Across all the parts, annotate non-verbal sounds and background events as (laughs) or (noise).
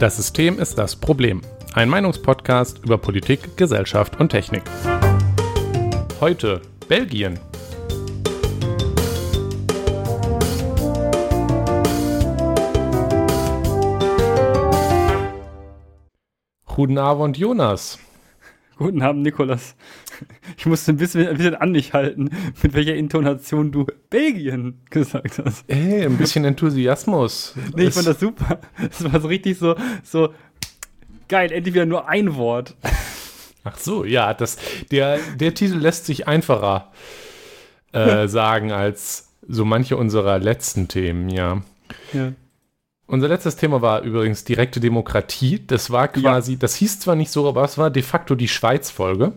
Das System ist das Problem. Ein Meinungspodcast über Politik, Gesellschaft und Technik. Heute Belgien. Guten Abend, Jonas. Guten Abend, Nikolas. (laughs) Ich musste ein bisschen, ein bisschen an mich halten, mit welcher Intonation du Belgien gesagt hast. Ey, ein bisschen Enthusiasmus. Nee, ich fand das super. Es war so richtig so, so geil, endlich wieder nur ein Wort. Ach so, ja, das, der, der Titel lässt sich einfacher äh, (laughs) sagen als so manche unserer letzten Themen, ja. Ja. Unser letztes Thema war übrigens direkte Demokratie. Das war quasi, ja. das hieß zwar nicht so, aber es war de facto die Schweiz-Folge.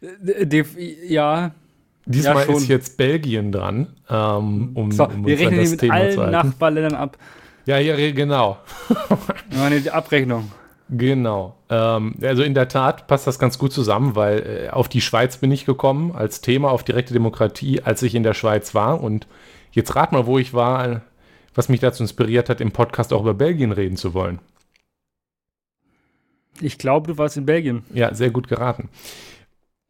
Äh, ja. Diesmal ja, ist jetzt Belgien dran, ähm, um, so, um wir rechnen das mit Thema allen Nachbarländern ab. Ja, ja, genau. (laughs) Meine Abrechnung. Genau. Ähm, also in der Tat passt das ganz gut zusammen, weil äh, auf die Schweiz bin ich gekommen als Thema auf direkte Demokratie, als ich in der Schweiz war. Und jetzt rat mal, wo ich war, was mich dazu inspiriert hat, im Podcast auch über Belgien reden zu wollen. Ich glaube, du warst in Belgien. Ja, sehr gut geraten.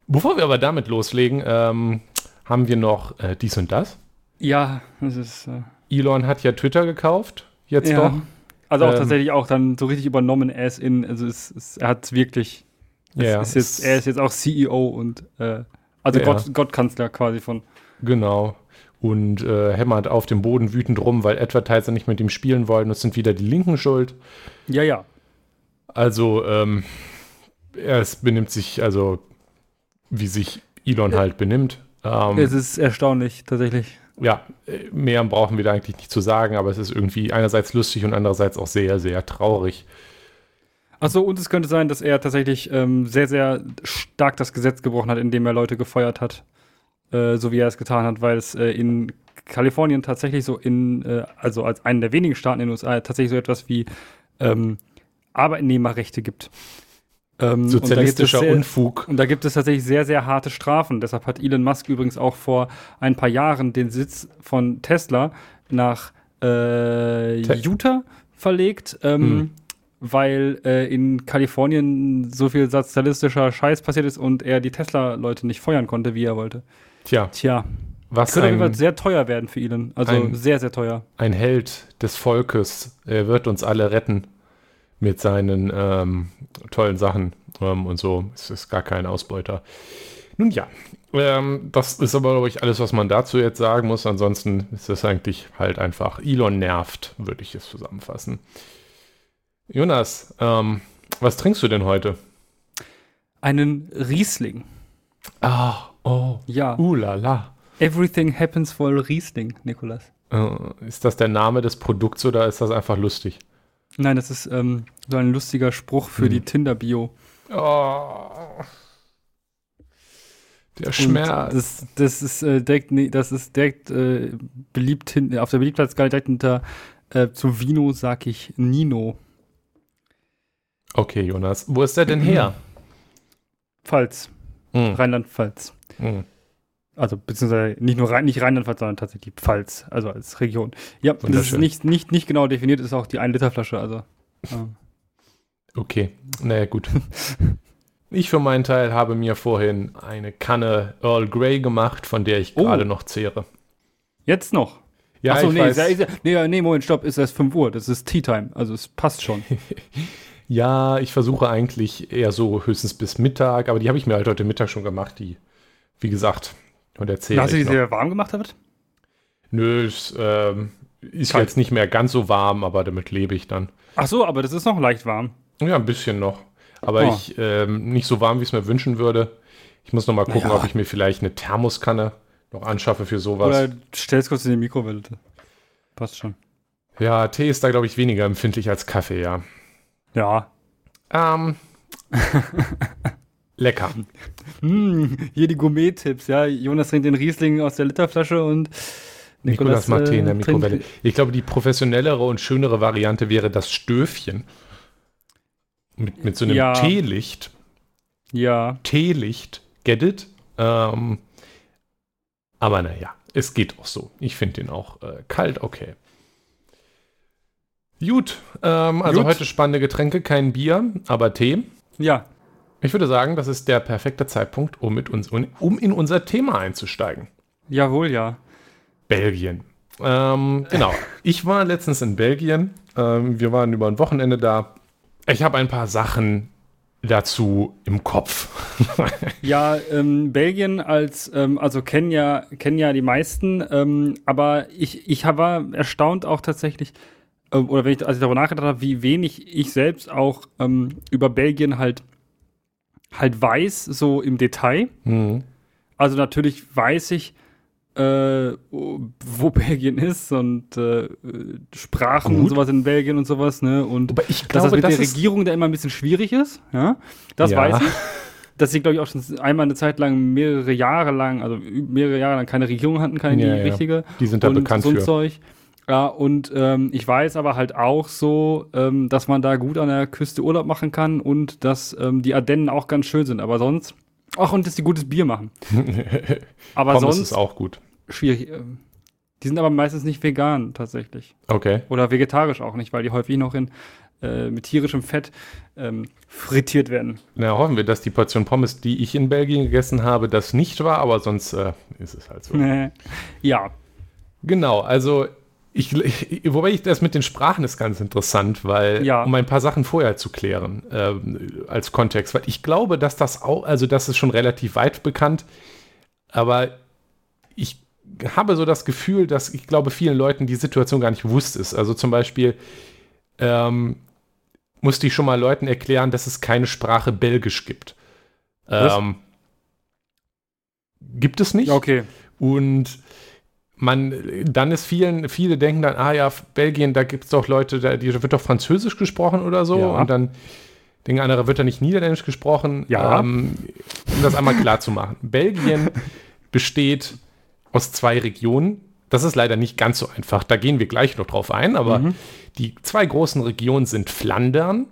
Bevor wir aber damit loslegen, ähm, haben wir noch äh, dies und das. Ja, das ist. Äh Elon hat ja Twitter gekauft, jetzt ja. doch. Also auch ähm, tatsächlich auch dann so richtig übernommen, er ist in, also es, es, er hat es wirklich. Ja, ist jetzt, er ist jetzt auch CEO und äh, also ja. Gott, Gottkanzler quasi von. Genau. Und äh, hämmert auf dem Boden wütend rum, weil Advertiser nicht mit ihm spielen wollen. Das sind wieder die Linken schuld. Ja, ja. Also, ähm, er benimmt sich, also wie sich Elon halt benimmt. Ähm, es ist erstaunlich, tatsächlich. Ja, mehr brauchen wir da eigentlich nicht zu sagen, aber es ist irgendwie einerseits lustig und andererseits auch sehr, sehr traurig. Achso, und es könnte sein, dass er tatsächlich ähm, sehr, sehr stark das Gesetz gebrochen hat, indem er Leute gefeuert hat, äh, so wie er es getan hat, weil es äh, in Kalifornien tatsächlich so in, äh, also als einen der wenigen Staaten in den USA tatsächlich so etwas wie ähm, Arbeitnehmerrechte gibt. Ähm, Sozialistischer und sehr, Unfug. Und da gibt es tatsächlich sehr, sehr harte Strafen. Deshalb hat Elon Musk übrigens auch vor ein paar Jahren den Sitz von Tesla nach äh, Utah verlegt, ähm, hm. weil äh, in Kalifornien so viel sozialistischer Scheiß passiert ist und er die Tesla-Leute nicht feuern konnte, wie er wollte. Tja. Tja. Was könnte ein, sehr teuer werden für Elon. Also ein, sehr, sehr teuer. Ein Held des Volkes. Er wird uns alle retten mit seinen ähm, tollen Sachen ähm, und so. Es ist gar kein Ausbeuter. Nun ja, ähm, das ist aber, glaube ich, alles, was man dazu jetzt sagen muss. Ansonsten ist das eigentlich halt einfach Elon nervt, würde ich es zusammenfassen. Jonas, ähm, was trinkst du denn heute? Einen Riesling. Ah, oh. Ja. Uh, la, la. Everything happens for Riesling, Nikolas. Äh, ist das der Name des Produkts oder ist das einfach lustig? Nein, das ist ähm, so ein lustiger Spruch für hm. die Tinder-Bio. Oh. Der Schmerz. Das, das, ist äh, direkt, nee, das ist direkt äh, beliebt hin, auf der Beliebtheitsskala direkt hinter äh, zu Vino sag ich Nino. Okay, Jonas. Wo ist der denn her? Pfalz. Mhm. Rheinland-Pfalz. Mhm. Also beziehungsweise nicht nur Rhein, nicht Rheinland-Pfalz, sondern tatsächlich Pfalz, also als Region. Ja, das ist nicht, nicht, nicht genau definiert, ist auch die 1-Liter-Flasche, also. Ja. Okay, naja, gut. (laughs) ich für meinen Teil habe mir vorhin eine Kanne Earl Grey gemacht, von der ich oh. gerade noch zehre. Jetzt noch? Ja, Achso, nee, weiß. Ist, nee, nee, Moment, stopp, ist erst 5 Uhr, das ist Tea Time, also es passt schon. (laughs) ja, ich versuche eigentlich eher so höchstens bis Mittag, aber die habe ich mir halt heute Mittag schon gemacht, die, wie gesagt, und erzähle Hast du die sehr warm gemacht damit? Nö, es ähm, ist Kalt. jetzt nicht mehr ganz so warm, aber damit lebe ich dann. Ach so, aber das ist noch leicht warm. Ja, ein bisschen noch. Aber oh. ich ähm, nicht so warm, wie ich es mir wünschen würde. Ich muss noch mal gucken, naja. ob ich mir vielleicht eine Thermoskanne noch anschaffe für sowas. Oder stellst kurz in die Mikrowelle. Passt schon. Ja, Tee ist da, glaube ich, weniger empfindlich als Kaffee, ja. Ja. Ähm. (laughs) Lecker. Mm, hier die Gourmet-Tipps, ja. Jonas trinkt den Riesling aus der Literflasche und Nikolas, Nikolas macht Tee in der äh, Mikrowelle. Ich glaube, die professionellere und schönere Variante wäre das Stöfchen. Mit, mit so einem ja. Teelicht. Ja. Teelicht. Get it? Ähm, aber naja, es geht auch so. Ich finde den auch äh, kalt okay. Gut, ähm, also Gut. heute spannende Getränke, kein Bier, aber Tee. Ja, Ich würde sagen, das ist der perfekte Zeitpunkt, um, mit uns, um in unser Thema einzusteigen. jawohl, ja. Belgien. Ähm, genau. Ich war letztens in Belgien. Ähm, wir waren über ein Wochenende da. Ich habe ein paar Sachen dazu im Kopf. (laughs) Ja, ähm, Belgien als, ähm, also kennen ja, kennen ja die meisten, ähm, aber ich, ich war erstaunt auch tatsächlich, äh, oder wenn ich, als ich darüber nachgedacht habe, wie wenig ich selbst auch ähm, über Belgien halt, halt weiß, so im Detail. Mhm. Also natürlich weiß ich, äh, wo (laughs) Belgien ist und äh, Sprachen und Gut. sowas in Belgien und sowas, ne? Und Aber ich dass glaube, das mit das der Regierung da immer ein bisschen schwierig ist, ja, das Ja. weiß ich. (laughs) Dass sie, glaube ich, auch schon einmal eine Zeit lang, mehrere Jahre lang, also mehrere Jahre lang keine Regierung hatten, keine Ja, die ja. richtige. die sind da und bekannt so ein für. Zeug. Ja, und ähm, ich weiß aber halt auch so, ähm, dass man da gut an der Küste Urlaub machen kann und dass ähm, die Ardennen auch ganz schön sind. Aber sonst, ach, und dass die gutes Bier machen. (laughs) Aber Pommes sonst ist auch gut. schwierig. ähm, Die sind aber meistens nicht vegan tatsächlich. Okay. Oder vegetarisch auch nicht, weil die häufig noch in, äh, mit tierischem Fett ähm, frittiert werden. Na, hoffen wir, dass die Portion Pommes, die ich in Belgien gegessen habe, das nicht war, aber sonst äh, ist es halt so. ja, Genau, also ich, ich, wobei ich das mit den Sprachen ist ganz interessant, weil Ja. um ein paar Sachen vorher zu klären ähm, als Kontext, weil ich glaube, dass das auch, also das ist schon relativ weit bekannt, aber ich habe so das Gefühl, dass ich glaube, vielen Leuten die Situation gar nicht bewusst ist. Also zum Beispiel ähm, musste ich schon mal Leuten erklären, dass es keine Sprache Belgisch gibt. Ähm, gibt es nicht. okay. Und man, dann ist vielen, viele denken dann, ah ja, Belgien, da gibt es doch Leute, da, die wird doch Französisch gesprochen oder so. Ja. Und dann denken andere, wird da nicht Niederländisch gesprochen. Ja. Ähm, um das einmal klar zu machen. (laughs) Belgien besteht aus zwei Regionen. Das ist leider nicht ganz so einfach. Da gehen wir gleich noch drauf ein. Aber Mhm. die zwei großen Regionen sind Flandern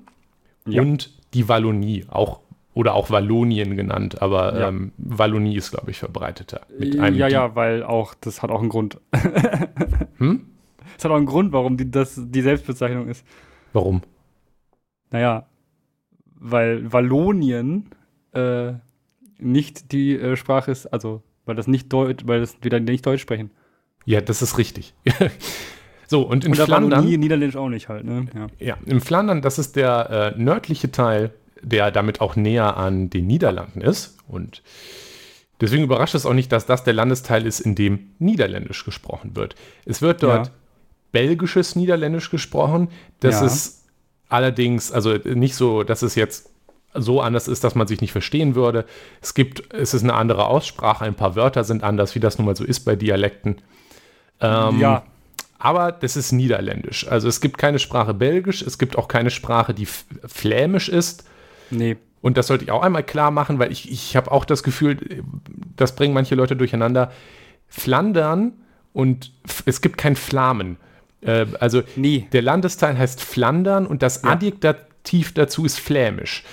Ja. und die Wallonie. Auch, oder auch Wallonien genannt. Aber Ja. ähm, Wallonie ist, glaube ich, verbreiteter. Mit einem ja, Di- ja, weil auch, das hat auch einen Grund. (laughs) Hm? Das hat auch einen Grund, warum die, das die Selbstbezeichnung ist. Warum? Naja, weil Wallonien äh, nicht die äh, Sprache ist, also weil das nicht Deutsch, weil das wieder nicht Deutsch sprechen. Ja, das ist richtig. (laughs) so, und in Und Flandern, Wallonie Niederländisch auch nicht halt, ne? Ja. ja, in Flandern, das ist der äh, nördliche Teil, der damit auch näher an den Niederlanden ist. Und deswegen überrascht es auch nicht, dass das der Landesteil ist, in dem Niederländisch gesprochen wird. Es wird dort Ja. belgisches Niederländisch gesprochen. Das Ja. ist allerdings, also nicht so, dass es jetzt so anders ist, dass man sich nicht verstehen würde. Es gibt, es ist eine andere Aussprache, ein paar Wörter sind anders, wie das nun mal so ist bei Dialekten. Ähm, ja, aber das ist Niederländisch. Also es gibt keine Sprache Belgisch, es gibt auch keine Sprache, die flämisch ist. Nee. Und das sollte ich auch einmal klar machen, weil ich, ich habe auch das Gefühl, das bringen manche Leute durcheinander. Flandern und es gibt kein Flamen. Äh, also Nee. der Landesteil heißt Flandern und das Ja. Adjektiv dazu ist flämisch.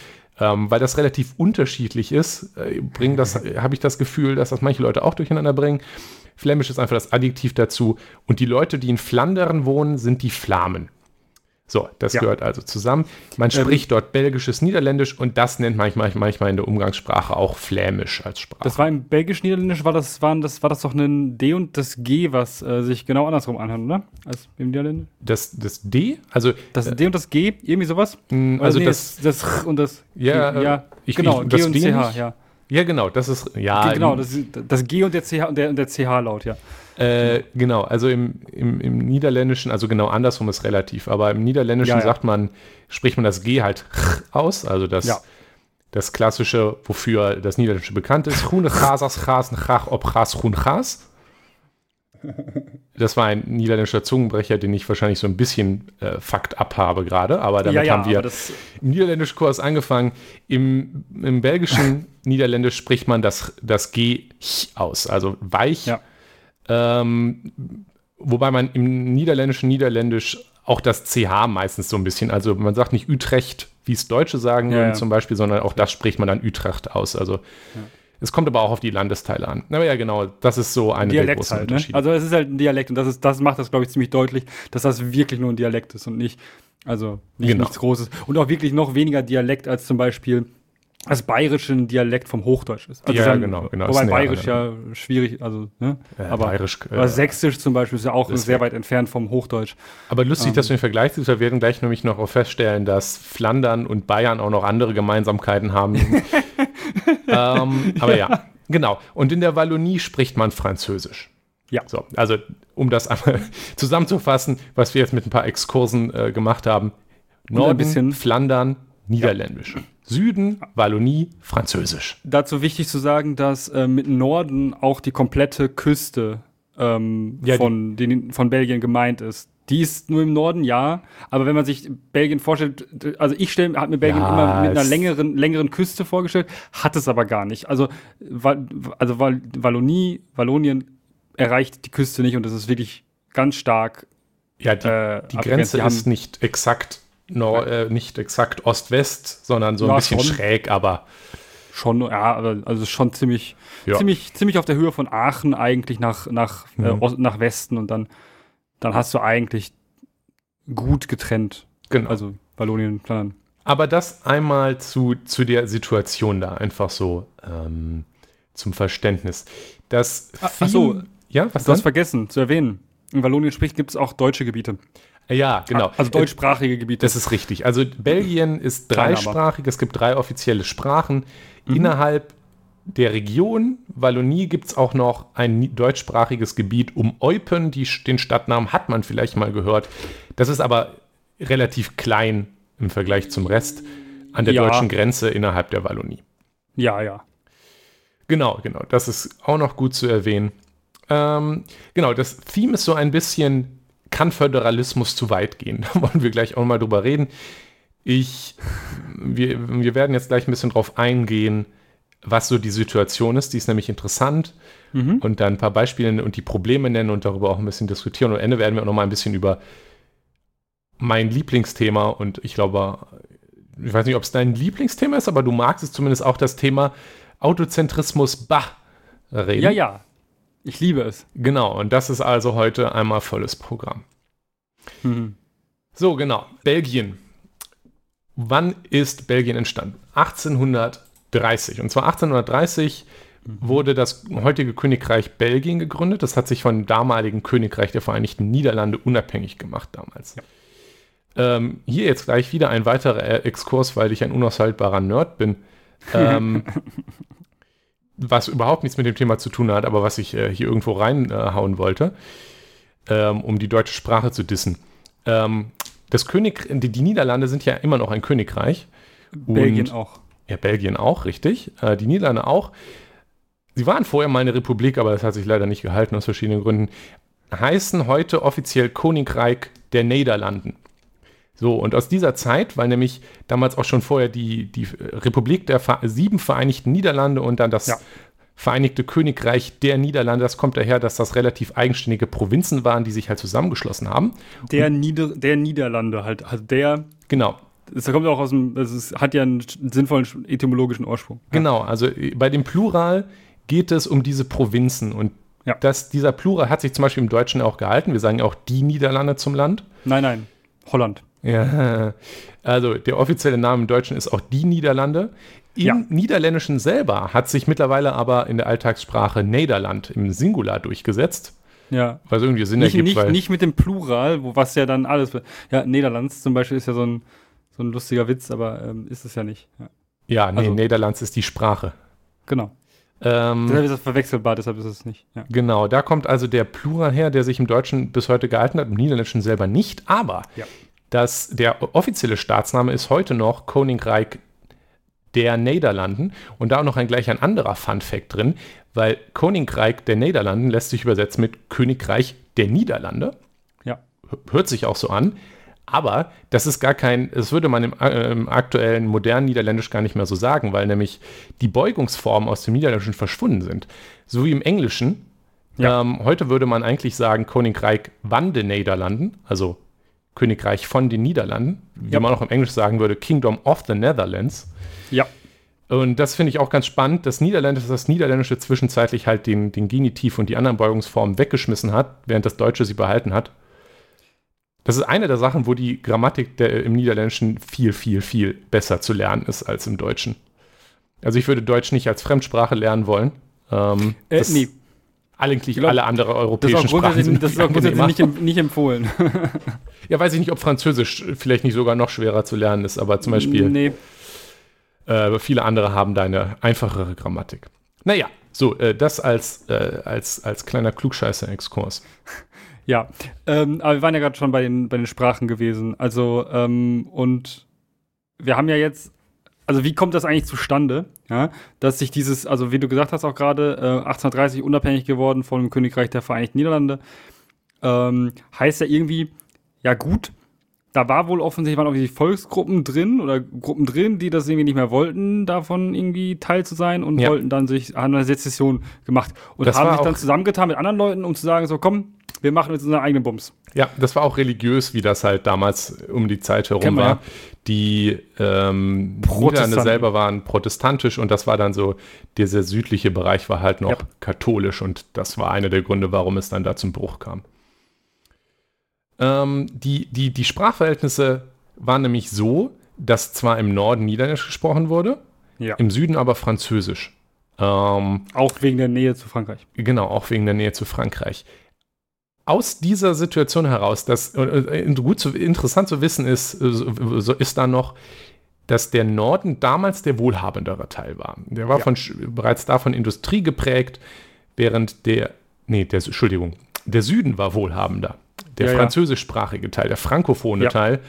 Ähm, weil das relativ unterschiedlich ist, äh, bringen das, (laughs) habe ich das Gefühl, dass das manche Leute auch durcheinander bringen. Flämisch ist einfach das Adjektiv dazu. Und die Leute, die in Flandern wohnen, sind die Flamen. So, das Ja. gehört also zusammen. Man spricht dort belgisches Niederländisch und das nennt manchmal, manchmal in der Umgangssprache auch Flämisch als Sprache. Das war im Belgisch-Niederländisch, war das, waren das, war das doch ein D und das G, was äh, sich genau andersrum anhört, oder? Als im Niederländisch? das, das D, also Das D und das G, irgendwie sowas? mh, also nee, das, das, R und das Ja, G, äh, ja ich- genau, ich- G das und CH, ja. ja genau, das ist ja genau, im- das, das G und der CH und der, und der CH-Laut, ja. Äh, genau, also im, im, im Niederländischen, also genau andersrum ist relativ, aber im Niederländischen Ja, ja. sagt man, spricht man das G halt aus, also das, Ja. das klassische, wofür das Niederländische bekannt ist. Groene ob Groen. Das war ein niederländischer Zungenbrecher, den ich wahrscheinlich so ein bisschen äh, Fakt ab habe gerade, aber damit haben wir im Niederländischkurs angefangen. Im, im belgischen (laughs) Niederländisch spricht man das, das G aus, also weich. Ja. Ähm, wobei man im niederländischen Niederländisch auch das CH meistens so ein bisschen, also man sagt nicht Utrecht, wie es Deutsche sagen würden ja. zum Beispiel, sondern auch das spricht man dann Utrecht aus. Also Es kommt aber auch auf die Landesteile an. Aber ja, genau, das ist so eine Dialekt der großen halt, ne? Unterschiede. Also es ist halt ein Dialekt und das, ist, das macht das, glaube ich, ziemlich deutlich, dass das wirklich nur ein Dialekt ist und nicht, also nicht, genau. nichts Großes. Und auch wirklich noch weniger Dialekt als zum Beispiel das bayerische Dialekt vom Hochdeutsch ist. Also ja, genau, genau. Wobei bayerisch ja schwierig, also, ne? Ja, aber, bayerisch, äh, sächsisch zum Beispiel ist ja auch sehr weit entfernt vom Hochdeutsch. Aber lustig, ähm, dass du den Vergleich siehst, wir werden gleich nämlich noch feststellen, dass Flandern und Bayern auch noch andere Gemeinsamkeiten haben. (laughs) ähm, aber ja, genau. Und in der Wallonie spricht man Französisch. Ja. So, also um das einmal (laughs) zusammenzufassen, was wir jetzt mit ein paar Exkursen äh, gemacht haben. Norden, Flandern, Niederländisch. Ja. Süden, Wallonie, Französisch. Dazu wichtig zu sagen, dass äh, mit Norden auch die komplette Küste ähm, ja, von, den, von Belgien gemeint ist. Die ist nur im Norden, ja. Aber wenn man sich Belgien vorstellt, also ich habe mir Belgien ja, immer mit einer längeren, längeren Küste vorgestellt, hat es aber gar nicht. Also, also Wallonie, Wallonien erreicht die Küste nicht und das ist wirklich ganz stark. Ja, die, äh, die Grenze die ist nicht exakt no, äh, nicht exakt Ost-West, sondern so ein ja, bisschen schon. schräg, aber. Schon, ja, also schon ziemlich, ja. ziemlich, ziemlich auf der Höhe von Aachen eigentlich nach, nach, äh, mhm. äh, nach Westen und dann, dann hast du eigentlich gut getrennt. Genau. Also Wallonien und Flandern. Aber das einmal zu, zu der Situation da, einfach so ähm, zum Verständnis. Das ach, ach so, ja, was du hast vergessen zu erwähnen. In Wallonien spricht gibt es auch deutsche Gebiete. Ja, genau. Also deutschsprachige Gebiete. Das ist richtig. Also Belgien ist dreisprachig, es gibt drei offizielle Sprachen. Mhm. Innerhalb der Region Wallonie gibt es auch noch ein deutschsprachiges Gebiet um Eupen. Die, den Stadtnamen hat man vielleicht mal gehört. Das ist aber relativ klein im Vergleich zum Rest an der ja. deutschen Grenze innerhalb der Wallonie. Ja, ja. Genau, genau. Das ist auch noch gut zu erwähnen. Ähm, genau, das Theme ist so ein bisschen kann Föderalismus zu weit gehen? (laughs) Da wollen wir gleich auch mal drüber reden. Ich, wir, wir werden jetzt gleich ein bisschen drauf eingehen, was so die Situation ist. Die ist nämlich interessant. Mhm. Und dann ein paar Beispiele und die Probleme nennen und darüber auch ein bisschen diskutieren. Und am Ende werden wir auch noch mal ein bisschen über mein Lieblingsthema und ich glaube, ich weiß nicht, ob es dein Lieblingsthema ist, aber du magst es zumindest auch das Thema Autozentrismus Bah reden. Ja, ja. Ich liebe es. Genau, und das ist also heute einmal volles Programm. Mhm. So, genau. Belgien. Wann ist Belgien entstanden? 1830. Und zwar 1830 mhm. wurde das heutige Königreich Belgien gegründet. Das hat sich von dem damaligen Königreich der Vereinigten Niederlande unabhängig gemacht damals. Ja. Ähm, hier jetzt gleich wieder ein weiterer Exkurs, weil ich ein unaushaltbarer Nerd bin. Ähm, (laughs) was überhaupt nichts mit dem Thema zu tun hat, aber was ich äh, hier irgendwo reinhauen äh, wollte, ähm, um die deutsche Sprache zu dissen. Ähm, das König, die, die, Niederlande sind ja immer noch ein Königreich. Belgien und, auch. Ja, Belgien auch, richtig. Äh, die Niederlande auch. Sie waren vorher mal eine Republik, aber das hat sich leider nicht gehalten aus verschiedenen Gründen. Heißen heute offiziell Königreich der Niederlanden. So, und aus dieser Zeit, weil nämlich damals auch schon vorher die, die Republik der sieben Vereinigten Niederlande und dann das ja. Vereinigte Königreich der Niederlande, das kommt daher, dass das relativ eigenständige Provinzen waren, die sich halt zusammengeschlossen haben. Der, Nieder der Niederlande halt, also der. Genau. Das kommt auch aus dem, es hat ja einen sinnvollen etymologischen Ursprung. Genau, also äh, bei dem Plural geht es um diese Provinzen und ja. das, dieser Plural hat sich zum Beispiel im Deutschen auch gehalten. Wir sagen ja auch die Niederlande zum Land. Nein, nein, Holland. Ja, also der offizielle Name im Deutschen ist auch die Niederlande. Im ja. Niederländischen selber hat sich mittlerweile aber in der Alltagssprache Nederland im Singular durchgesetzt. Ja. Was irgendwie Sinn nicht, ergibt. Nicht, nicht mit dem Plural, wo was ja dann alles. Ja, Niederlands zum Beispiel ist ja so ein, so ein lustiger Witz, aber ähm, ist es ja nicht. Ja, ja nee, also, Niederlands ist die Sprache. Genau. Ähm, deshalb ist es verwechselbar, deshalb ist es nicht. Ja. Genau, da kommt also der Plural her, der sich im Deutschen bis heute gehalten hat, im Niederländischen selber nicht, aber ja dass der offizielle Staatsname ist heute noch Königreich der Niederlanden und da auch noch ein gleich ein anderer Fun Fact drin, weil Königreich der Niederlanden lässt sich übersetzen mit Königreich der Niederlande. Ja. Hört sich auch so an. Aber das ist gar kein, das würde man im, äh, im, aktuellen modernen Niederländisch gar nicht mehr so sagen, weil nämlich die Beugungsformen aus dem Niederländischen verschwunden sind. So wie im Englischen. Ja. Ähm, heute würde man eigentlich sagen Königreich van de Niederlanden, also Königreich von den Niederlanden, wie man auch im Englisch sagen würde, Kingdom of the Netherlands. Ja. Und das finde ich auch ganz spannend. Das Niederländische, das Niederländische zwischenzeitlich halt den, den Genitiv und die anderen Beugungsformen weggeschmissen hat, während das Deutsche sie behalten hat. Das ist eine der Sachen, wo die Grammatik der, im Niederländischen viel, viel, viel besser zu lernen ist als im Deutschen. Also ich würde Deutsch nicht als Fremdsprache lernen wollen. Ähm, Äh, nee, Eigentlich glaub, alle andere das ist europäischen Sprachen sind das ist auch grundsätzlich nicht, nicht empfohlen. (laughs) Ja, weiß ich nicht, ob Französisch vielleicht nicht sogar noch schwerer zu lernen ist, aber zum Beispiel Nee, äh, viele andere haben da eine einfachere Grammatik. Naja, so, äh, das als, äh, als, als kleiner Klugscheißer-Exkurs. (laughs) Ja, ähm, aber wir waren ja gerade schon bei den, bei den Sprachen gewesen. Also, ähm, und wir haben ja jetzt, also wie kommt das eigentlich zustande, ja, dass sich dieses, also wie du gesagt hast auch gerade, äh, 1830 unabhängig geworden vom Königreich der Vereinigten Niederlande, ähm, heißt ja irgendwie, ja gut, da war wohl offensichtlich, waren irgendwie Volksgruppen drin oder Gruppen drin, die das irgendwie nicht mehr wollten, davon irgendwie Teil zu sein und Ja. wollten dann sich, haben eine Sezession gemacht und Das haben sich dann zusammengetan mit anderen Leuten, um zu sagen, so komm, wir machen jetzt unseren eigenen Bums. Ja, das war auch religiös, wie das halt damals um die Zeit herum war. ja. Die ähm, Niederlande selber waren protestantisch und das war dann so, dieser südliche Bereich war halt noch Ja. katholisch und das war einer der Gründe, warum es dann da zum Bruch kam. Ähm, die, die, die Sprachverhältnisse waren nämlich so, dass zwar im Norden Niederländisch gesprochen wurde, Ja. im Süden aber Französisch. Ähm, Auch wegen der Nähe zu Frankreich. Genau, auch wegen der Nähe zu Frankreich. Aus dieser Situation heraus, das äh, äh, gut zu, interessant zu wissen ist, äh, so, ist da noch, dass der Norden damals der wohlhabendere Teil war. Der war Ja. von, bereits davon Industrie geprägt, während der, nee, der, Entschuldigung, der Süden war wohlhabender. Der ja. französischsprachige Teil, der frankophone Ja. Teil,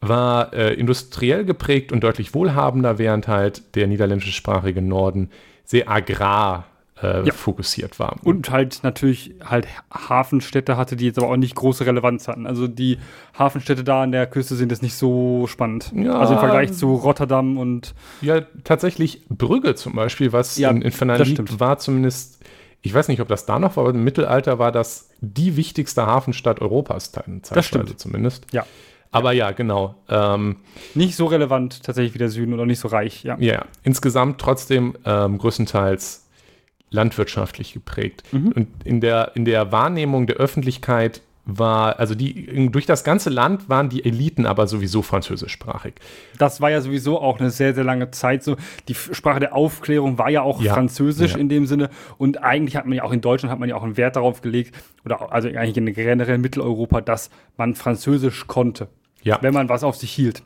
war äh, industriell geprägt und deutlich wohlhabender, während halt der niederländischsprachige Norden sehr agrar äh, Ja. fokussiert war. Und halt natürlich halt Hafenstädte hatte, die jetzt aber auch nicht große Relevanz hatten. Also die Hafenstädte da an der Küste sind jetzt nicht so spannend. Ja. Also im Vergleich zu Rotterdam und Ja, tatsächlich Brügge zum Beispiel, was Ja, in, in Fernand das liegt, war zumindest, ich weiß nicht, ob das da noch war, aber im Mittelalter war das die wichtigste Hafenstadt Europas, zeitweise stimmt. zumindest. Ja. Aber ja, genau. Ähm, nicht so relevant tatsächlich wie der Süden oder nicht so reich. Ja. ja, insgesamt trotzdem ähm, größtenteils landwirtschaftlich geprägt. Mhm. Und in der, in der Wahrnehmung der Öffentlichkeit war, also die, durch das ganze Land waren die Eliten aber sowieso französischsprachig. Das war ja sowieso auch eine sehr, sehr lange Zeit so. Die Sprache der Aufklärung war ja auch Ja. Französisch Ja. in dem Sinne. Und eigentlich hat man ja auch in Deutschland hat man ja auch einen Wert darauf gelegt, oder also eigentlich in generell Mitteleuropa, dass man Französisch konnte, Ja. wenn man was auf sich hielt.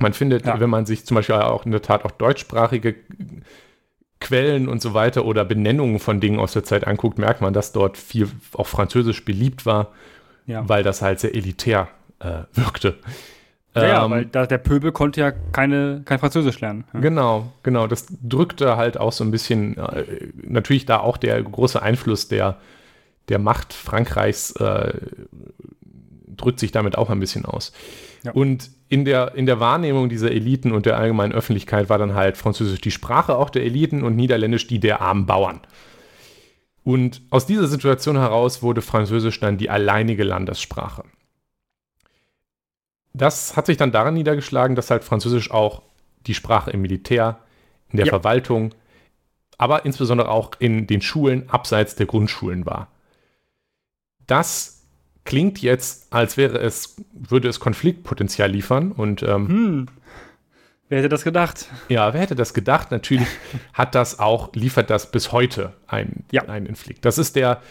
Man findet, wenn man sich zum Beispiel auch in der Tat auch deutschsprachige Quellen und so weiter oder Benennungen von Dingen aus der Zeit anguckt, merkt man, dass dort viel auch Französisch beliebt war, Ja. weil das halt sehr elitär äh, wirkte. Ja, ja, Ähm, weil da, der Pöbel konnte ja keine, kein Französisch lernen. Ja. Genau, genau. Das drückte halt auch so ein bisschen, äh, natürlich da auch der große Einfluss der, der Macht Frankreichs äh, drückt sich damit auch ein bisschen aus. Ja. Und in der, in der Wahrnehmung dieser Eliten und der allgemeinen Öffentlichkeit war dann halt Französisch die Sprache auch der Eliten und Niederländisch die der armen Bauern. Und aus dieser Situation heraus wurde Französisch dann die alleinige Landessprache. Das hat sich dann daran niedergeschlagen, dass halt Französisch auch die Sprache im Militär, in der Ja. Verwaltung, aber insbesondere auch in den Schulen abseits der Grundschulen war. Das klingt jetzt, als wäre es, würde es Konfliktpotenzial liefern und ähm, Hm. Wer hätte das gedacht? ja, wer hätte das gedacht? Natürlich (laughs) hat das auch, liefert das bis heute ein, Ja. einen Konflikt. Das ist der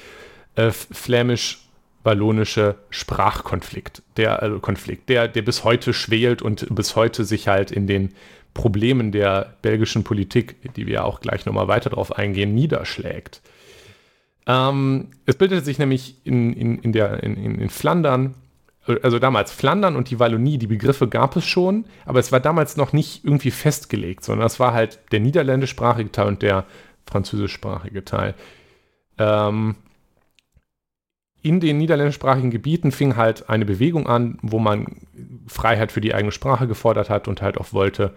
äh, flämisch-wallonische Sprachkonflikt, der also Konflikt, der, der bis heute schwelt und bis heute sich halt in den Problemen der belgischen Politik, die wir ja auch gleich nochmal weiter drauf eingehen, niederschlägt. Ähm, es bildete sich nämlich in, in, in, der, in, in, in Flandern, also damals Flandern und die Wallonie, die Begriffe gab es schon, aber es war damals noch nicht irgendwie festgelegt, sondern es war halt der niederländischsprachige Teil und der französischsprachige Teil. Ähm, in den niederländischsprachigen Gebieten fing halt eine Bewegung an, wo man Freiheit für die eigene Sprache gefordert hat und halt auch wollte,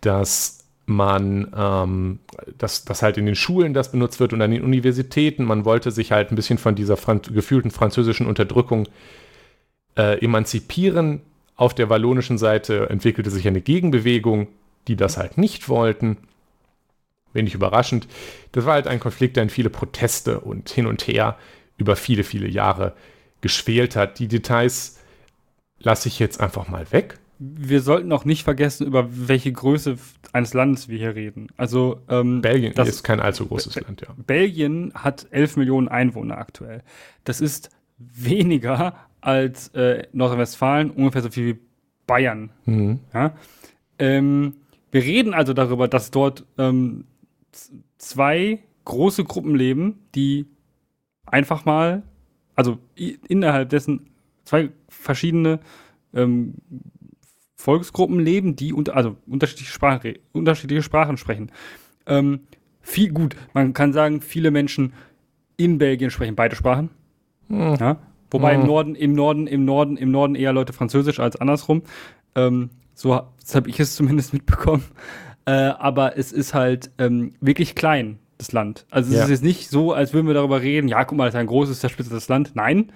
dass man, ähm, dass, dass halt in den Schulen das benutzt wird und an den Universitäten. Man wollte sich halt ein bisschen von dieser Fran gefühlten französischen Unterdrückung äh, emanzipieren. Auf der wallonischen Seite entwickelte sich eine Gegenbewegung, die das halt nicht wollten. Wenig überraschend. Das war halt ein Konflikt, der in viele Proteste und hin und her über viele, viele Jahre geschwelt hat. Die Details lasse ich jetzt einfach mal weg. Wir sollten auch nicht vergessen, über welche Größe eines Landes wir hier reden. Also ähm, Belgien ist kein allzu großes Land, ja. Belgien hat 11 Millionen Einwohner aktuell. Das ist weniger als äh, Nordrhein-Westfalen, ungefähr so viel wie Bayern. Mhm. Ja? Ähm, wir reden also darüber, dass dort ähm, zwei große Gruppen leben, die einfach mal, also innerhalb dessen zwei verschiedene ähm, Volksgruppen leben, die unter, also unterschiedliche, Sprache, unterschiedliche Sprachen sprechen. Ähm, viel gut. Man kann sagen, viele Menschen in Belgien sprechen beide Sprachen. Hm. Ja? Wobei Hm. im Norden, im Norden, im Norden, im Norden eher Leute Französisch als andersrum. Ähm, so habe ich es zumindest (laughs) mitbekommen. Äh, aber es ist halt ähm, wirklich klein, das Land. Also es Ja. ist jetzt nicht so, als würden wir darüber reden, ja, guck mal, das ist ein großes, zersplittertes Land. Nein,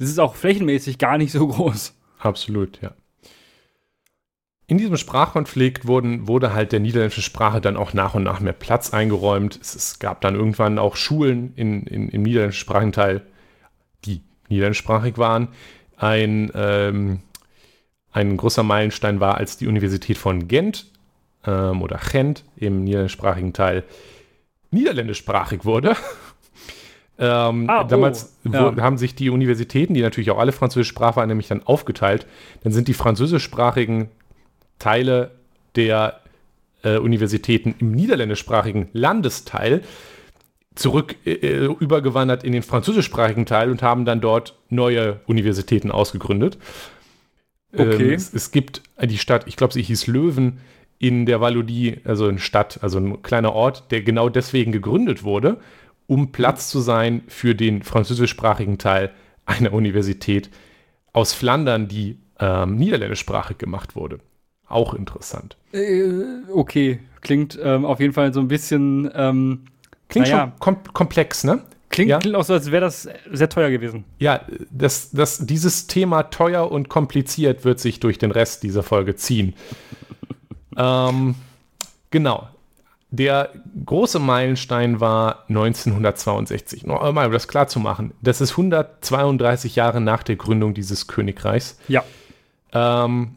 es ist auch flächenmäßig gar nicht so (laughs) groß. Absolut, ja. In diesem Sprachkonflikt wurden, wurde halt der niederländischen Sprache dann auch nach und nach mehr Platz eingeräumt. Es, es gab dann irgendwann auch Schulen in, in, im niederländischen Sprachenteil, die niederländischsprachig waren. Ein, ähm, ein großer Meilenstein war, als die Universität von Gent ähm, oder Gent im niederländischsprachigen Teil niederländischsprachig wurde. (laughs) Ähm, Ah, oh, damals ja. wo, haben sich die Universitäten, die natürlich auch alle französischsprachig waren, nämlich dann aufgeteilt. Dann sind die französischsprachigen Teile der äh, Universitäten im niederländischsprachigen Landesteil zurück äh, übergewandert in den französischsprachigen Teil und haben dann dort neue Universitäten ausgegründet. Okay. Ähm, es, es gibt die Stadt, ich glaube, sie hieß Löwen in der Wallonie, also eine Stadt, also ein kleiner Ort, der genau deswegen gegründet wurde, um Platz zu sein für den französischsprachigen Teil einer Universität aus Flandern, die ähm, niederländischsprachig gemacht wurde. Auch interessant. Äh, okay, klingt ähm, auf jeden Fall so ein bisschen. Ähm, Klingt Naja. schon kom komplex, ne? klingt, Ja. klingt auch so, als wäre das sehr teuer gewesen. Ja, das, das, dieses Thema teuer und kompliziert wird sich durch den Rest dieser Folge ziehen. (laughs) ähm, genau. Der große Meilenstein war 1962. Noch einmal, um das klar zu machen. Das ist 132 Jahre nach der Gründung dieses Königreichs. Ja. Ähm,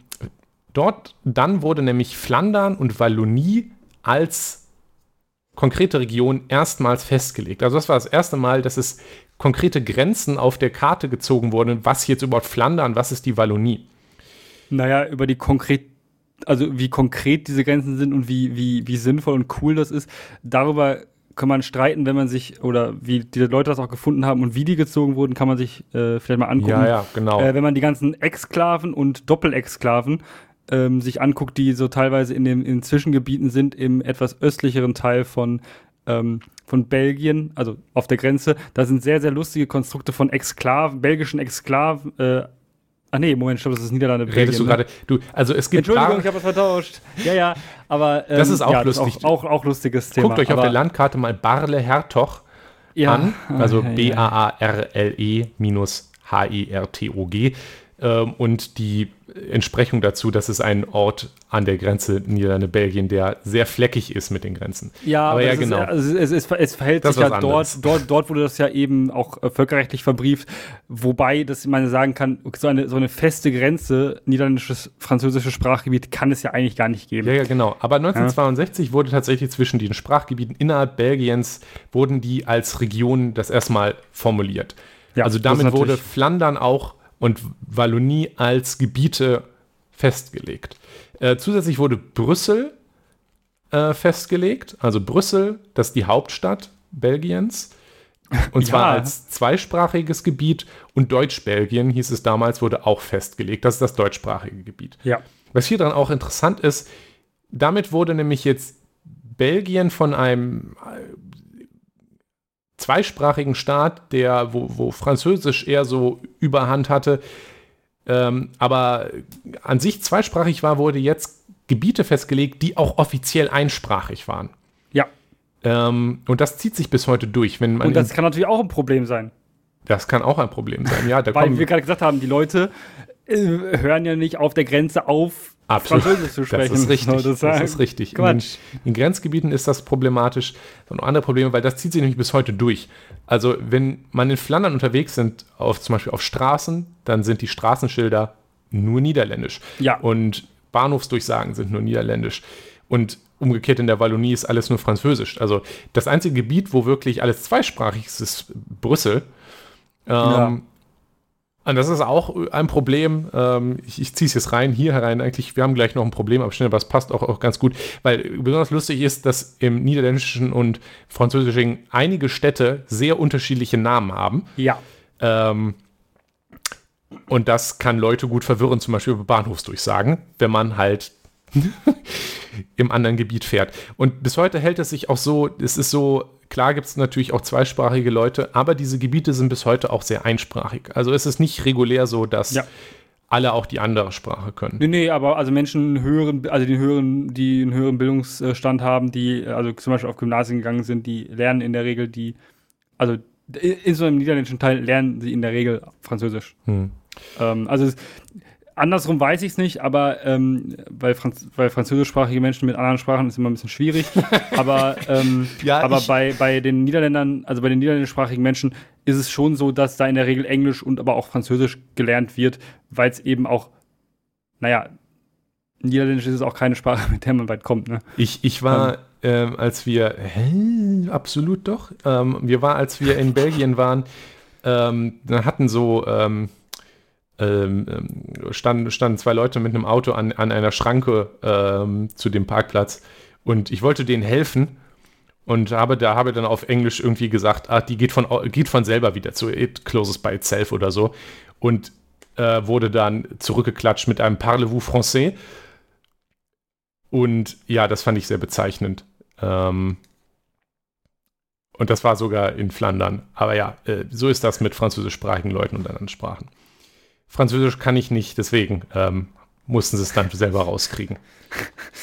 dort dann wurde nämlich Flandern und Wallonie als konkrete Region erstmals festgelegt. Also das war das erste Mal, dass es konkrete Grenzen auf der Karte gezogen wurden, was jetzt überhaupt Flandern, was ist die Wallonie. Naja, über die konkret, also wie konkret diese Grenzen sind und wie, wie, wie sinnvoll und cool das ist, darüber kann man streiten, wenn man sich, oder wie die Leute das auch gefunden haben und wie die gezogen wurden, kann man sich äh, vielleicht mal angucken. Ja, ja, genau. Äh, wenn man die ganzen Exklaven und Doppelexklaven ähm, sich anguckt, die so teilweise in den in Zwischengebieten sind, im etwas östlicheren Teil von, ähm, von Belgien, also auf der Grenze, da sind sehr, sehr lustige Konstrukte von Exklaven, belgischen Exklaven, äh, Ach nee, Moment, ich glaube, das ist Niederlande. Redest du ne? gerade, du, also es gibt Entschuldigung, ich habe was vertauscht. Ja, ja, aber ähm, Das ist auch ja, lustig. auch, auch, auch lustiges Thema. guckt euch auf der Landkarte mal Barle Hertog ja, an, also ah, (laughs) ja, ja. B-A-A-R-L-E minus H-E-R-T-O-G. Ähm, und die Entsprechung dazu, das ist ein Ort an der Grenze Niederlande-Belgien, der sehr fleckig ist mit den Grenzen. Ja, aber aber ja, es genau. Ist, also es, es, es verhält Das sich ja was dort, dort, dort wurde das ja eben auch äh, völkerrechtlich verbrieft, wobei, dass man sagen kann, so eine, so eine feste Grenze, niederländisches, französisches Sprachgebiet, kann es ja eigentlich gar nicht geben. Ja, ja, genau. Aber 1962 wurde tatsächlich zwischen den Sprachgebieten innerhalb Belgiens, wurden die als Regionen das erstmal formuliert. Ja, also damit wurde Flandern auch und Wallonie als Gebiete festgelegt. Äh, zusätzlich wurde Brüssel äh, festgelegt, also Brüssel, das ist die Hauptstadt Belgiens. (laughs) Und zwar Ja. als zweisprachiges Gebiet und Deutsch-Belgien, hieß es damals, wurde auch festgelegt. Das ist das deutschsprachige Gebiet. Ja. Was hier dran auch interessant ist, damit wurde nämlich jetzt Belgien von einem zweisprachigen Staat, der, wo, wo Französisch eher so überhand hatte, ähm, aber an sich zweisprachig war, wurde jetzt Gebiete festgelegt, die auch offiziell einsprachig waren. Ja. Ähm, und das zieht sich bis heute durch. Wenn man Und das kann natürlich auch ein Problem sein. das kann auch ein Problem sein. Ja, da Weil kommen, wir gerade gesagt haben, die Leute hören ja nicht auf der Grenze auf, Absolut. Französisch zu sprechen. Das ist richtig. Das, das ist richtig. In den, in Grenzgebieten ist das problematisch. Und andere Probleme, weil das zieht sich nämlich bis heute durch. Also, wenn man in Flandern unterwegs sind, auf, zum Beispiel auf Straßen, dann sind die Straßenschilder nur niederländisch. Ja. Und Bahnhofsdurchsagen sind nur niederländisch. Und umgekehrt in der Wallonie ist alles nur französisch. Also, das einzige Gebiet, wo wirklich alles zweisprachig ist, ist Brüssel. Ähm, ja. Und das ist auch ein Problem. Ähm, ich, ich ziehe es jetzt rein, hier herein. Eigentlich, wir haben gleich noch ein Problem, aber schnell, aber es passt auch, auch ganz gut. Weil besonders lustig ist, dass im Niederländischen und Französischen einige Städte sehr unterschiedliche Namen haben. Ja. Ähm, und das kann Leute gut verwirren, zum Beispiel über Bahnhofsdurchsagen, wenn man halt (laughs) im anderen Gebiet fährt. Und bis heute hält es sich auch so, es ist so, klar gibt es natürlich auch zweisprachige Leute, aber diese Gebiete sind bis heute auch sehr einsprachig. Also es ist nicht regulär so, dass ja. alle auch die andere Sprache können. Nee, nee, aber also Menschen höheren, also die höheren, die einen höheren Bildungsstand haben, die also zum Beispiel auf Gymnasien gegangen sind, die lernen in der Regel die, also in so einem niederländischen Teil lernen sie in der Regel Französisch. Hm. Ähm, also Andersrum weiß ich es nicht, aber ähm, weil, Franz weil französischsprachige Menschen mit anderen Sprachen ist immer ein bisschen schwierig. (laughs) aber ähm, ja, aber bei, bei den Niederländern, also bei den niederländischsprachigen Menschen, ist es schon so, dass da in der Regel Englisch und aber auch Französisch gelernt wird, weil es eben auch, naja, Niederländisch ist es auch keine Sprache, (laughs) mit der man weit kommt. Ne? Ich, ich war, ähm, ähm als wir, hä, absolut doch, ähm, wir waren, als wir in Belgien waren, ähm, hatten so, ähm, ähm, standen, standen zwei Leute mit einem Auto an, an einer Schranke ähm, zu dem Parkplatz und ich wollte denen helfen und habe da habe dann auf Englisch irgendwie gesagt, ah, die geht von, geht von selber wieder zu It closes by itself oder so und äh, wurde dann zurückgeklatscht mit einem Parlez-vous français und ja, das fand ich sehr bezeichnend. Ähm, und das war sogar in Flandern. Aber ja, äh, so ist das mit französischsprachigen Leuten und anderen Sprachen. Französisch kann ich nicht, deswegen ähm, mussten sie es dann selber rauskriegen.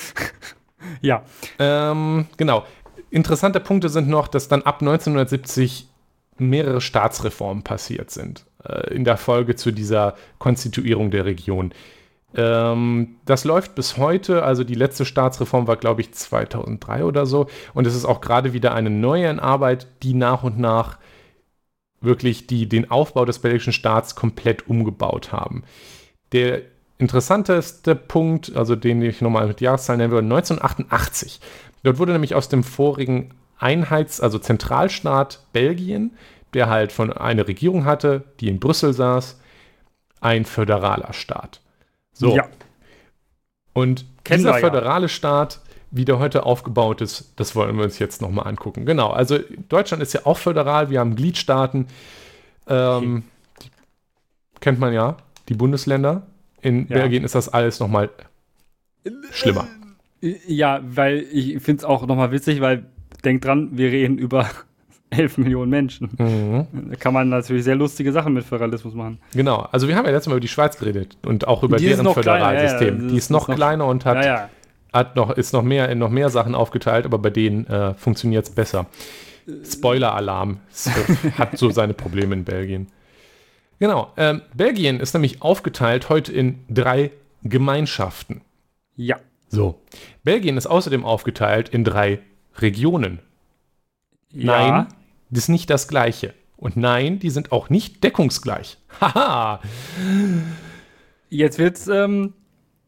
(laughs) ja. Ähm, genau. Interessante Punkte sind noch, dass dann ab 1970 mehrere Staatsreformen passiert sind. Äh, in der Folge zu dieser Konstituierung der Region. Ähm, das läuft bis heute. Also die letzte Staatsreform war, glaube ich, 2003 oder so. Und es ist auch gerade wieder eine neue in Arbeit, die nach und nach wirklich die, den Aufbau des belgischen Staats komplett umgebaut haben. Der interessanteste Punkt, also den ich nochmal mit Jahreszahlen nennen würde, 1988. Dort wurde nämlich aus dem vorigen Einheits-, also Zentralstaat Belgien, der halt von einer Regierung hatte, die in Brüssel saß, ein föderaler Staat. So. Ja. Und Kennen dieser föderale ja. Staat wie der heute aufgebaut ist, das wollen wir uns jetzt nochmal angucken. Genau, also Deutschland ist ja auch föderal, wir haben Gliedstaaten, ähm, die, kennt man ja, die Bundesländer. In ja. Belgien ist das alles nochmal schlimmer. Ja, weil ich finde es auch nochmal witzig, weil denkt dran, wir reden über (laughs) 11 Millionen Menschen. Mhm. Da kann man natürlich sehr lustige Sachen mit Föderalismus machen. Genau, also wir haben ja letztes Mal über die Schweiz geredet und auch über die deren Föderalsystem. Ja, ja, die ist noch, noch kleiner und hat hat noch, ist noch mehr in noch mehr Sachen aufgeteilt, aber bei denen äh, funktioniert es besser. Spoiler-Alarm hat so seine Probleme in Belgien. Genau, ähm, Belgien ist nämlich aufgeteilt heute in drei Gemeinschaften. Ja. So. Belgien ist außerdem aufgeteilt in drei Regionen. Ja. Nein, das ist nicht das gleiche. Und nein, die sind auch nicht deckungsgleich. (laughs) Haha. Jetzt wird's ähm,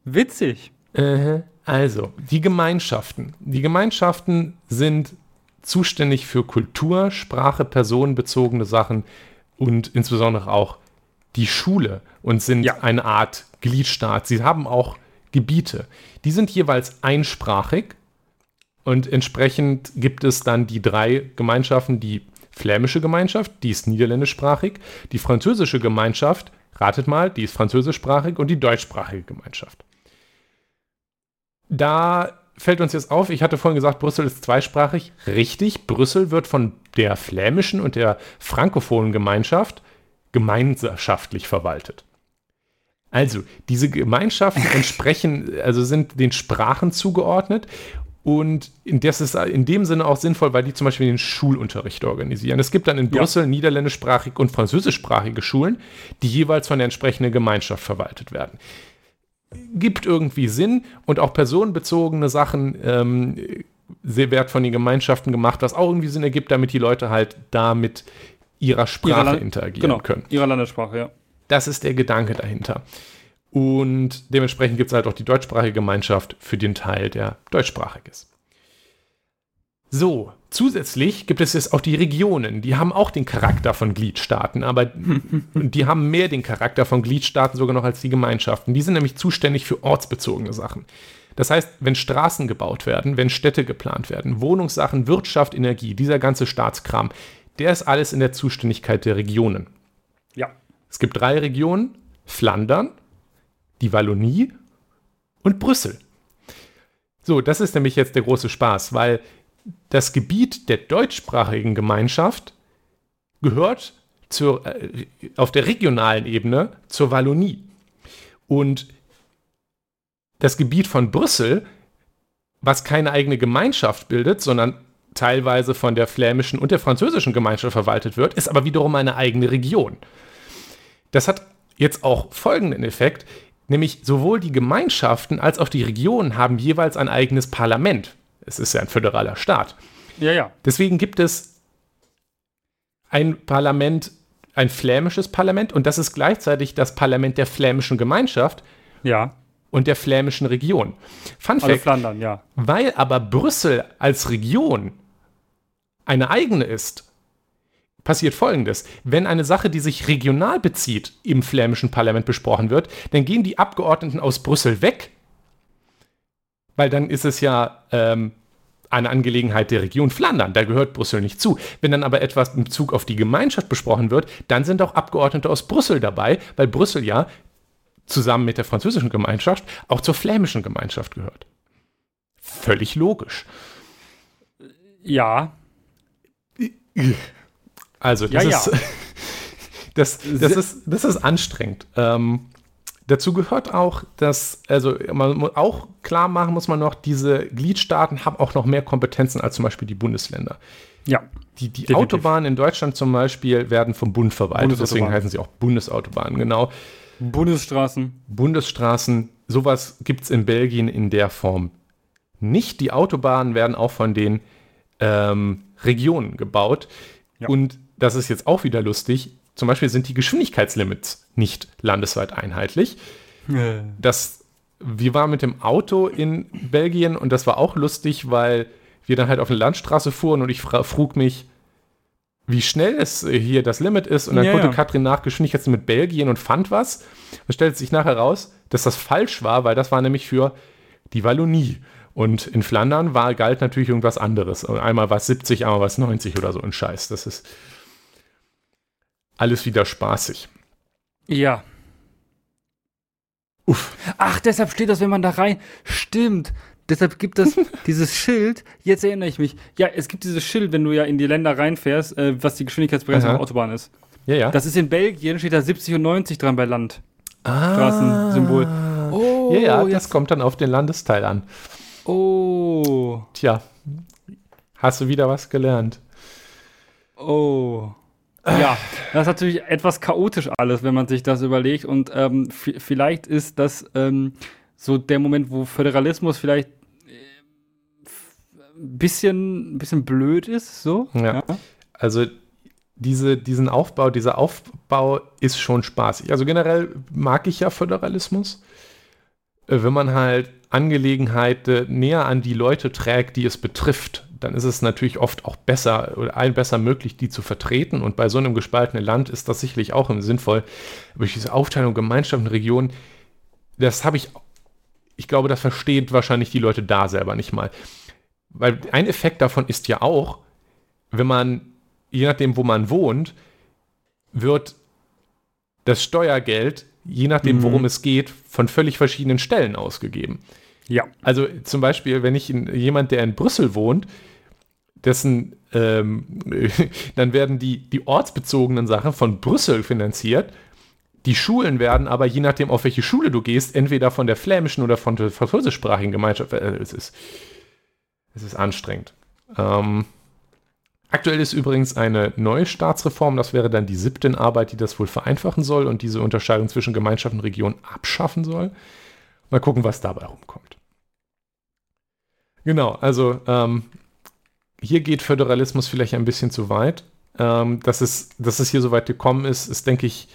witzig. Äh, also, die Gemeinschaften. Die Gemeinschaften sind zuständig für Kultur, Sprache, personenbezogene Sachen und insbesondere auch die Schule und sind ja. eine Art Gliedstaat. Sie haben auch Gebiete. Die sind jeweils einsprachig und entsprechend gibt es dann die drei Gemeinschaften, die flämische Gemeinschaft, die ist niederländischsprachig, die französische Gemeinschaft, ratet mal, die ist französischsprachig und die deutschsprachige Gemeinschaft. Da fällt uns jetzt auf, ich hatte vorhin gesagt, Brüssel ist zweisprachig. Richtig, Brüssel wird von der flämischen und der frankophonen Gemeinschaft gemeinschaftlich verwaltet. Also, diese Gemeinschaften (laughs) entsprechen, also sind den Sprachen zugeordnet Und das ist in dem Sinne auch sinnvoll, weil die zum Beispiel den Schulunterricht organisieren. Es gibt dann in Brüssel ja. niederländischsprachige und französischsprachige Schulen, die jeweils von der entsprechenden Gemeinschaft verwaltet werden. Gibt irgendwie Sinn und auch personenbezogene Sachen ähm, sehr wert von den Gemeinschaften gemacht, was auch irgendwie Sinn ergibt, damit die Leute halt da mit ihrer Sprache ihrer interagieren genau, können. Ihrer Landessprache, ja. Das ist der Gedanke dahinter. Und dementsprechend gibt es halt auch die deutschsprachige Gemeinschaft für den Teil, der deutschsprachig ist. So, zusätzlich gibt es jetzt auch die Regionen. Die haben auch den Charakter von Gliedstaaten, aber (laughs) die haben mehr den Charakter von Gliedstaaten sogar noch als die Gemeinschaften. Die sind nämlich zuständig für ortsbezogene Sachen. Das heißt, wenn Straßen gebaut werden, wenn Städte geplant werden, Wohnungssachen, Wirtschaft, Energie, dieser ganze Staatskram, der ist alles in der Zuständigkeit der Regionen. Ja. Es gibt drei Regionen: Flandern, die Wallonie und Brüssel. So, das ist nämlich jetzt der große Spaß, weil das Gebiet der deutschsprachigen Gemeinschaft gehört zur, äh, auf der regionalen Ebene zur Wallonie. Und das Gebiet von Brüssel, was keine eigene Gemeinschaft bildet, sondern teilweise von der flämischen und der französischen Gemeinschaft verwaltet wird, ist aber wiederum eine eigene Region. Das hat jetzt auch folgenden Effekt. Nämlich sowohl die Gemeinschaften als auch die Regionen haben jeweils ein eigenes Parlament. Es ist ja ein föderaler Staat. Ja, ja. Deswegen gibt es ein Parlament, ein flämisches Parlament und das ist gleichzeitig das Parlament der flämischen Gemeinschaft. Ja. Und der flämischen Region. Fun Fact, Flandern, ja. Weil aber Brüssel als Region eine eigene ist, passiert Folgendes. Wenn eine Sache, die sich regional bezieht, im flämischen Parlament besprochen wird, dann gehen die Abgeordneten aus Brüssel weg, weil dann ist es ja ähm, eine Angelegenheit der Region Flandern, da gehört Brüssel nicht zu. Wenn dann aber etwas in Bezug auf die Gemeinschaft besprochen wird, dann sind auch Abgeordnete aus Brüssel dabei, weil Brüssel ja zusammen mit der französischen Gemeinschaft auch zur flämischen Gemeinschaft gehört. Völlig logisch. Ja. Also, das, ja, ist, ja. (laughs) das, das, ist, das ist anstrengend. Ähm, dazu gehört auch, dass, also man auch klar machen muss man noch, diese Gliedstaaten haben auch noch mehr Kompetenzen als zum Beispiel die Bundesländer. Ja. Die, die Autobahnen in Deutschland zum Beispiel werden vom Bund verwaltet, deswegen heißen sie auch Bundesautobahnen, genau. Bundesstraßen. Bundesstraßen, sowas gibt es in Belgien in der Form nicht. Die Autobahnen werden auch von den ähm, Regionen gebaut. Ja. Und das ist jetzt auch wieder lustig. Zum Beispiel sind die Geschwindigkeitslimits nicht landesweit einheitlich. Äh. Das, wir waren mit dem Auto in Belgien und das war auch lustig, weil wir dann halt auf eine Landstraße fuhren und ich frug mich, wie schnell es hier das Limit ist. Und dann ja, konnte ja. Katrin nach Geschwindigkeitslimit Belgien und fand was. Dann stellte sich nachher raus, dass das falsch war, weil das war nämlich für die Wallonie. Und in Flandern war, galt natürlich irgendwas anderes. Einmal war es 70, einmal war es 90 oder so ein Scheiß. Das ist alles wieder spaßig. Ja. Uff. Ach, deshalb steht das, wenn man da rein. Stimmt. Deshalb gibt es (laughs) dieses Schild, jetzt erinnere ich mich. Ja, es gibt dieses Schild, wenn du ja in die Länder reinfährst, äh, was die Geschwindigkeitsbegrenzung auf Autobahn ist. Ja, ja. Das ist in Belgien, steht da 70 und 90 dran bei Land. Ah. Straßensymbol. Oh, ja, ja, das kommt dann auf den Landesteil an. Oh. Tja, hast du wieder was gelernt. Oh. Ja, das ist natürlich etwas chaotisch alles, wenn man sich das überlegt. Und ähm, vielleicht ist das ähm, so der Moment, wo Föderalismus vielleicht ein äh, bisschen, bisschen blöd ist. So. Ja. ja. Also diese, diesen Aufbau, dieser Aufbau ist schon spaßig. Also generell mag ich ja Föderalismus. Äh, wenn man halt Angelegenheiten näher an die Leute trägt, die es betrifft, dann ist es natürlich oft auch besser oder allen besser möglich, die zu vertreten. Und bei so einem gespaltenen Land ist das sicherlich auch sinnvoll. Aber diese Aufteilung Gemeinschaften, Regionen, das habe ich, ich glaube, das versteht wahrscheinlich die Leute da selber nicht mal. Weil ein Effekt davon ist ja auch, wenn man, je nachdem, wo man wohnt, wird das Steuergeld, je nachdem, worum mhm. es geht, von völlig verschiedenen Stellen ausgegeben. Ja. Also zum Beispiel, wenn ich in, jemand, der in Brüssel wohnt, dessen, ähm, (laughs) dann werden die, die ortsbezogenen Sachen von Brüssel finanziert. Die Schulen werden aber, je nachdem, auf welche Schule du gehst, entweder von der flämischen oder von der französischsprachigen Gemeinschaft. Äh, es ist Es ist anstrengend. Ähm, aktuell ist übrigens eine neue Staatsreform, das wäre dann die siebte Arbeit, die das wohl vereinfachen soll und diese Unterscheidung zwischen Gemeinschaft und Region abschaffen soll. Mal gucken, was dabei rumkommt. Genau, also ähm, hier geht Föderalismus vielleicht ein bisschen zu weit. Ähm, dass, es, dass es hier so weit gekommen ist, ist, denke ich,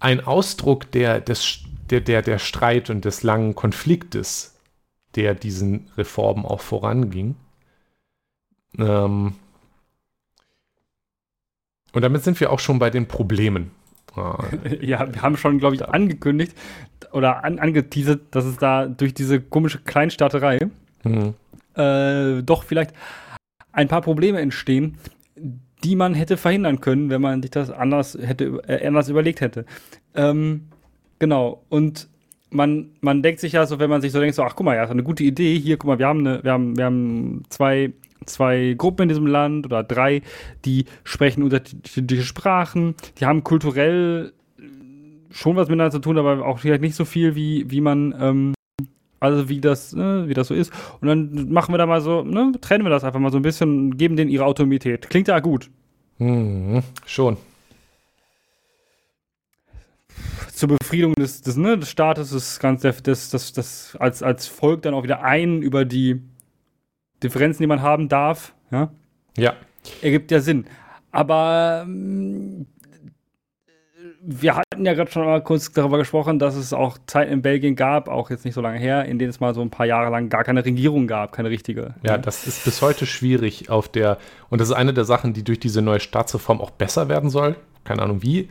ein Ausdruck der, des, der, der, der Streit und des langen Konfliktes, der diesen Reformen auch voranging. Ähm, und damit sind wir auch schon bei den Problemen. (laughs) Ja, wir haben schon, glaube ich, angekündigt oder an, angeteasert, dass es da durch diese komische Kleinstaaterei mhm. äh, doch vielleicht ein paar Probleme entstehen, die man hätte verhindern können, wenn man sich das anders hätte äh, anders überlegt hätte. Ähm, genau. Und man, man denkt sich ja so, wenn man sich so denkt, so, ach guck mal, ja, ist eine gute Idee. Hier, guck mal, wir haben eine, wir haben, wir haben zwei, zwei Gruppen in diesem Land oder drei, die sprechen unterschiedliche Sprachen, die haben kulturell schon was miteinander zu tun, aber auch vielleicht nicht so viel, wie, wie man, ähm, also wie das, ne, wie das so ist. Und dann machen wir da mal so, ne, trennen wir das einfach mal so ein bisschen, geben denen ihre Autonomität. Klingt ja gut. Hm, schon zur Befriedung des, des, ne, des Staates, des, ganz, das, das, das als, als Volk dann auch wieder ein über die Differenzen, die man haben darf. Ja. ja. Ergibt ja Sinn. Aber ähm, wir hatten ja gerade schon mal kurz darüber gesprochen, dass es auch Zeiten in Belgien gab, auch jetzt nicht so lange her, in denen es mal so ein paar Jahre lang gar keine Regierung gab, keine richtige. Ja, das ist bis heute schwierig auf der, und das ist eine der Sachen, die durch diese neue Staatsreform auch besser werden soll. Keine Ahnung wie.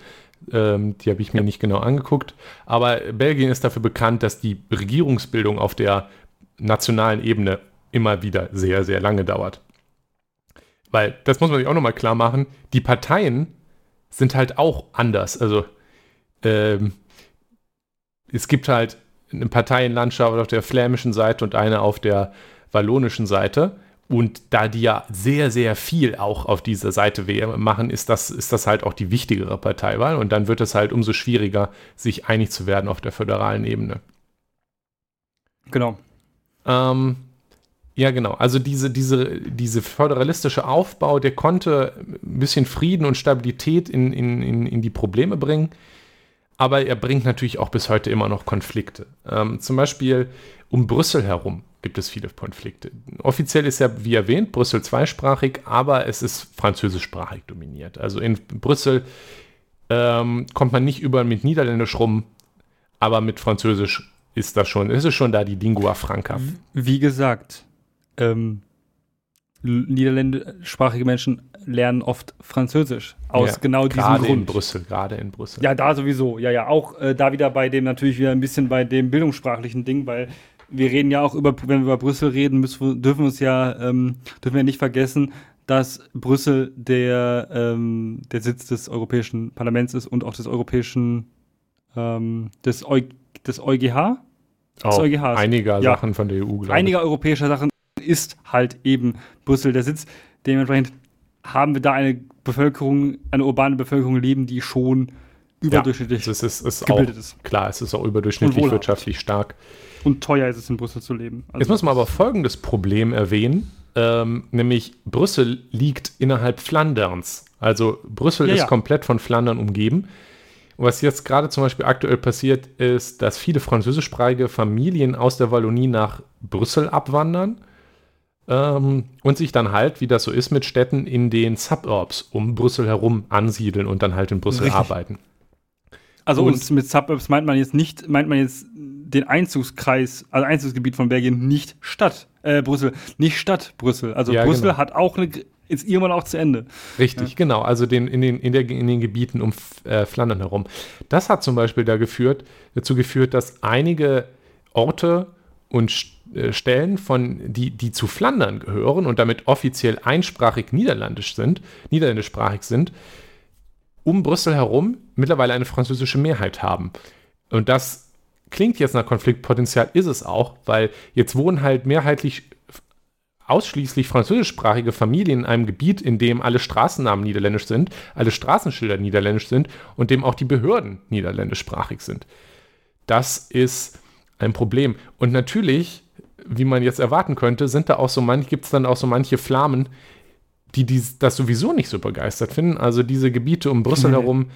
Ähm, die habe ich mir nicht genau angeguckt. Aber Belgien ist dafür bekannt, dass die Regierungsbildung auf der nationalen Ebene immer wieder sehr, sehr lange dauert. Weil, das muss man sich auch nochmal klar machen, die Parteien sind halt auch anders. Also, ähm, es gibt halt eine Parteienlandschaft auf der flämischen Seite und eine auf der wallonischen Seite. Und da die ja sehr, sehr viel auch auf dieser Seite machen, ist das, ist das halt auch die wichtigere Parteiwahl. Und dann wird es halt umso schwieriger, sich einig zu werden auf der föderalen Ebene. Genau. Ähm, ja, genau. Also diese, diese, diese föderalistische Aufbau, der konnte ein bisschen Frieden und Stabilität in, in, in, in die Probleme bringen. Aber er bringt natürlich auch bis heute immer noch Konflikte. Ähm, zum Beispiel um Brüssel herum gibt es viele Konflikte. Offiziell ist ja, wie erwähnt, Brüssel zweisprachig, aber es ist französischsprachig dominiert. Also in Brüssel ähm, kommt man nicht überall mit Niederländisch rum, aber mit Französisch ist das schon, ist es schon da die Lingua Franca. Wie gesagt, ähm, niederländischsprachige Menschen lernen oft Französisch aus ja, genau diesem Grund. Gerade in Brüssel, gerade in Brüssel. Ja, da sowieso. Ja, ja, auch äh, da wieder bei dem natürlich wieder ein bisschen bei dem bildungssprachlichen Ding, weil wir reden ja auch über, wenn wir über Brüssel reden, müssen, dürfen wir uns ja, ähm, dürfen wir nicht vergessen, dass Brüssel der, ähm, der Sitz des Europäischen Parlaments ist und auch des Europäischen, ähm, des, Eu des EuGH. Oh, EuGHs. Einiger ja. Sachen von der EU, glaube Einiger europäischer Sachen ist halt eben Brüssel der Sitz. Dementsprechend haben wir da eine Bevölkerung, eine urbane Bevölkerung leben, die schon überdurchschnittlich ja, es ist, ist gebildet auch, ist. Klar, es ist auch überdurchschnittlich wirtschaftlich stark. Und teuer ist es in Brüssel zu leben. Also Jetzt muss man aber folgendes Problem erwähnen, ähm, nämlich Brüssel liegt innerhalb Flanderns. Also Brüssel ja, ist ja. komplett von Flandern umgeben. Und was jetzt gerade zum Beispiel aktuell passiert, ist, dass viele französischsprachige Familien aus der Wallonie nach Brüssel abwandern ähm, und sich dann halt, wie das so ist mit Städten, in den Suburbs um Brüssel herum ansiedeln und dann halt in Brüssel Richtig. arbeiten. Also und, und mit Suburbs meint man jetzt nicht, meint man jetzt den Einzugskreis, also Einzugsgebiet von Belgien nicht Stadt, äh, Brüssel, nicht Stadt Brüssel. Also ja, Brüssel genau. hat auch eine, ist irgendwann auch zu Ende. Richtig, ja. genau. Also den, in, den, in, der, in den Gebieten um äh, Flandern herum. Das hat zum Beispiel da geführt, dazu geführt, dass einige Orte und äh, Stellen von, die, die zu Flandern gehören und damit offiziell einsprachig niederländisch sind, niederländischsprachig sind, um Brüssel herum mittlerweile eine französische Mehrheit haben. Und das klingt jetzt nach Konfliktpotenzial, ist es auch, weil jetzt wohnen halt mehrheitlich ausschließlich französischsprachige Familien in einem Gebiet, in dem alle Straßennamen niederländisch sind, alle Straßenschilder niederländisch sind und dem auch die Behörden niederländischsprachig sind. Das ist ein Problem. Und natürlich wie man jetzt erwarten könnte, sind da auch so manche, gibt es dann auch so manche Flamen, die dies, das sowieso nicht so begeistert finden. Also diese Gebiete um Brüssel herum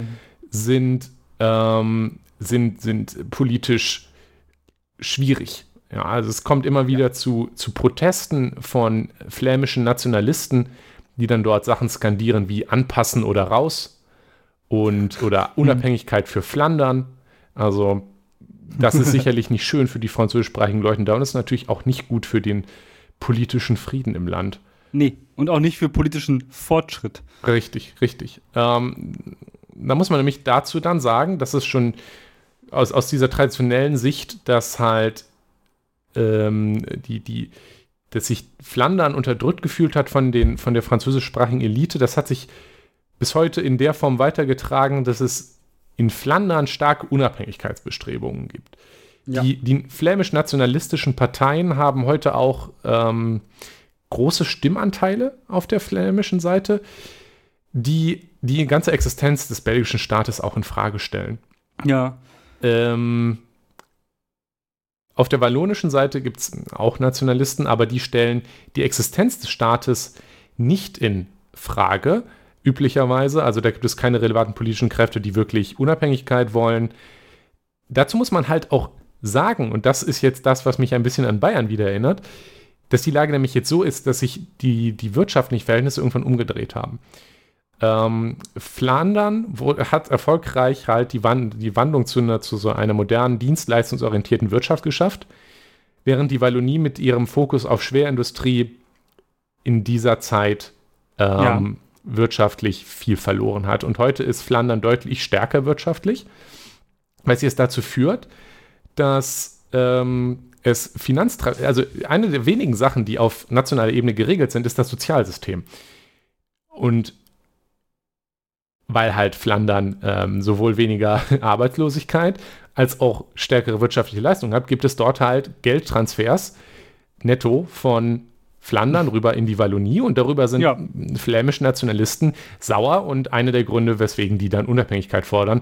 sind, ähm, sind, sind politisch schwierig. Ja, also es kommt immer wieder zu, zu Protesten von flämischen Nationalisten, die dann dort Sachen skandieren wie anpassen oder raus und oder Unabhängigkeit für Flandern. Also das ist sicherlich nicht schön für die französischsprachigen Leute da und ist natürlich auch nicht gut für den politischen Frieden im Land. Nee, und auch nicht für politischen Fortschritt. Richtig, richtig. Ähm, da muss man nämlich dazu dann sagen, dass es schon aus, aus dieser traditionellen Sicht, dass halt ähm, die, die, dass sich Flandern unterdrückt gefühlt hat von, den, von der französischsprachigen Elite, das hat sich bis heute in der Form weitergetragen, dass es in Flandern starke Unabhängigkeitsbestrebungen gibt. Ja. Die, die flämisch-nationalistischen Parteien haben heute auch ähm, große Stimmanteile auf der flämischen Seite, die die ganze Existenz des belgischen Staates auch in Frage stellen. Ja. Ähm, auf der wallonischen Seite gibt es auch Nationalisten, aber die stellen die Existenz des Staates nicht in Frage, üblicherweise. Also da gibt es keine relevanten politischen Kräfte, die wirklich Unabhängigkeit wollen. Dazu muss man halt auch sagen, und das ist jetzt das, was mich ein bisschen an Bayern wieder erinnert, dass die Lage nämlich jetzt so ist, dass sich die, die wirtschaftlichen Verhältnisse irgendwann umgedreht haben. Ähm, Flandern wurde, hat erfolgreich halt die, Wand, die Wandlung zu, einer, zu so einer modernen, dienstleistungsorientierten Wirtschaft geschafft, während die Wallonie mit ihrem Fokus auf Schwerindustrie in dieser Zeit ähm. Wirtschaftlich viel verloren hat. Und heute ist Flandern deutlich stärker wirtschaftlich, weil sie es dazu führt, dass ähm, es Finanztra also eine der wenigen Sachen, die auf nationaler Ebene geregelt sind, ist das Sozialsystem. Und weil halt Flandern ähm, sowohl weniger (laughs) Arbeitslosigkeit als auch stärkere wirtschaftliche Leistung hat, gibt es dort halt Geldtransfers netto von Flandern rüber in die Wallonie und darüber sind ja. flämische Nationalisten sauer und einer der Gründe, weswegen die dann Unabhängigkeit fordern.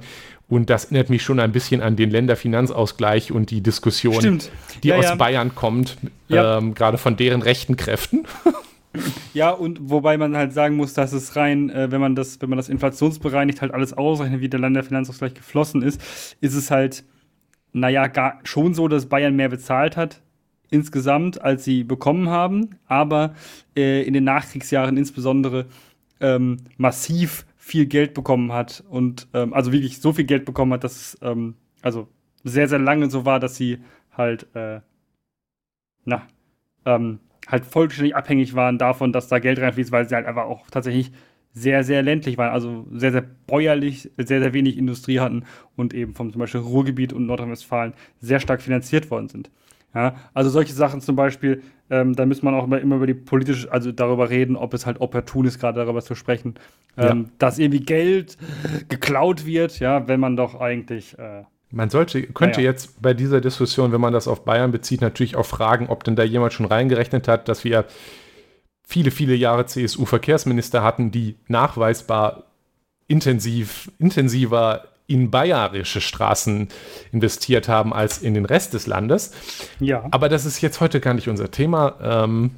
Und das erinnert mich schon ein bisschen an den Länderfinanzausgleich und die Diskussion, Stimmt. die ja, aus ja. Bayern kommt, ähm, gerade von deren rechten Kräften. (laughs) Ja, und wobei man halt sagen muss, dass es rein, äh, wenn man das, wenn man das inflationsbereinigt halt alles ausrechnet, wie der Länderfinanzausgleich geflossen ist, ist es halt, naja, gar schon so, dass Bayern mehr bezahlt hat insgesamt, als sie bekommen haben, aber äh, in den Nachkriegsjahren insbesondere ähm, massiv viel Geld bekommen hat und ähm, also wirklich so viel Geld bekommen hat, dass es ähm, also sehr, sehr lange so war, dass sie halt, äh, na, ähm, halt vollständig abhängig waren davon, dass da Geld reinfließt, weil sie halt einfach auch tatsächlich sehr, sehr ländlich waren, also sehr, sehr bäuerlich, sehr, sehr wenig Industrie hatten und eben vom zum Beispiel Ruhrgebiet und Nordrhein-Westfalen sehr stark finanziert worden sind. Ja, also solche Sachen zum Beispiel, ähm, da muss man auch immer, immer über die politische, also darüber reden, ob es halt opportun ist, gerade darüber zu sprechen, ähm, ja. dass irgendwie Geld geklaut wird, ja, wenn man doch eigentlich äh, man sollte, könnte ja. jetzt bei dieser Diskussion, wenn man das auf Bayern bezieht, natürlich auch fragen, ob denn da jemand schon reingerechnet hat, dass wir viele, viele Jahre CSU-Verkehrsminister hatten, die nachweisbar intensiv, intensiver in bayerische Straßen investiert haben als in den Rest des Landes. Ja. Aber das ist jetzt heute gar nicht unser Thema. Ähm,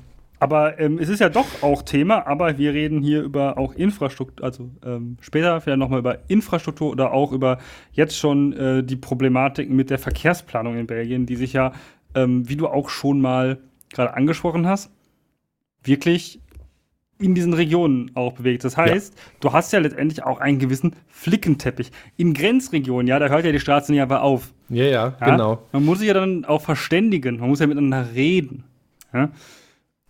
aber ähm, es ist ja doch auch Thema, aber wir reden hier über auch Infrastruktur, also ähm, später vielleicht nochmal über Infrastruktur oder auch über jetzt schon äh, die Problematiken mit der Verkehrsplanung in Belgien, die sich ja, ähm, wie du auch schon mal gerade angesprochen hast, wirklich in diesen Regionen auch bewegt. Das heißt, ja. du hast ja letztendlich auch einen gewissen Flickenteppich. In Grenzregionen, ja, da hört ja die Straße nicht einfach auf. Ja, ja, ja, genau. Man muss sich ja dann auch verständigen, man muss ja miteinander reden. Ja?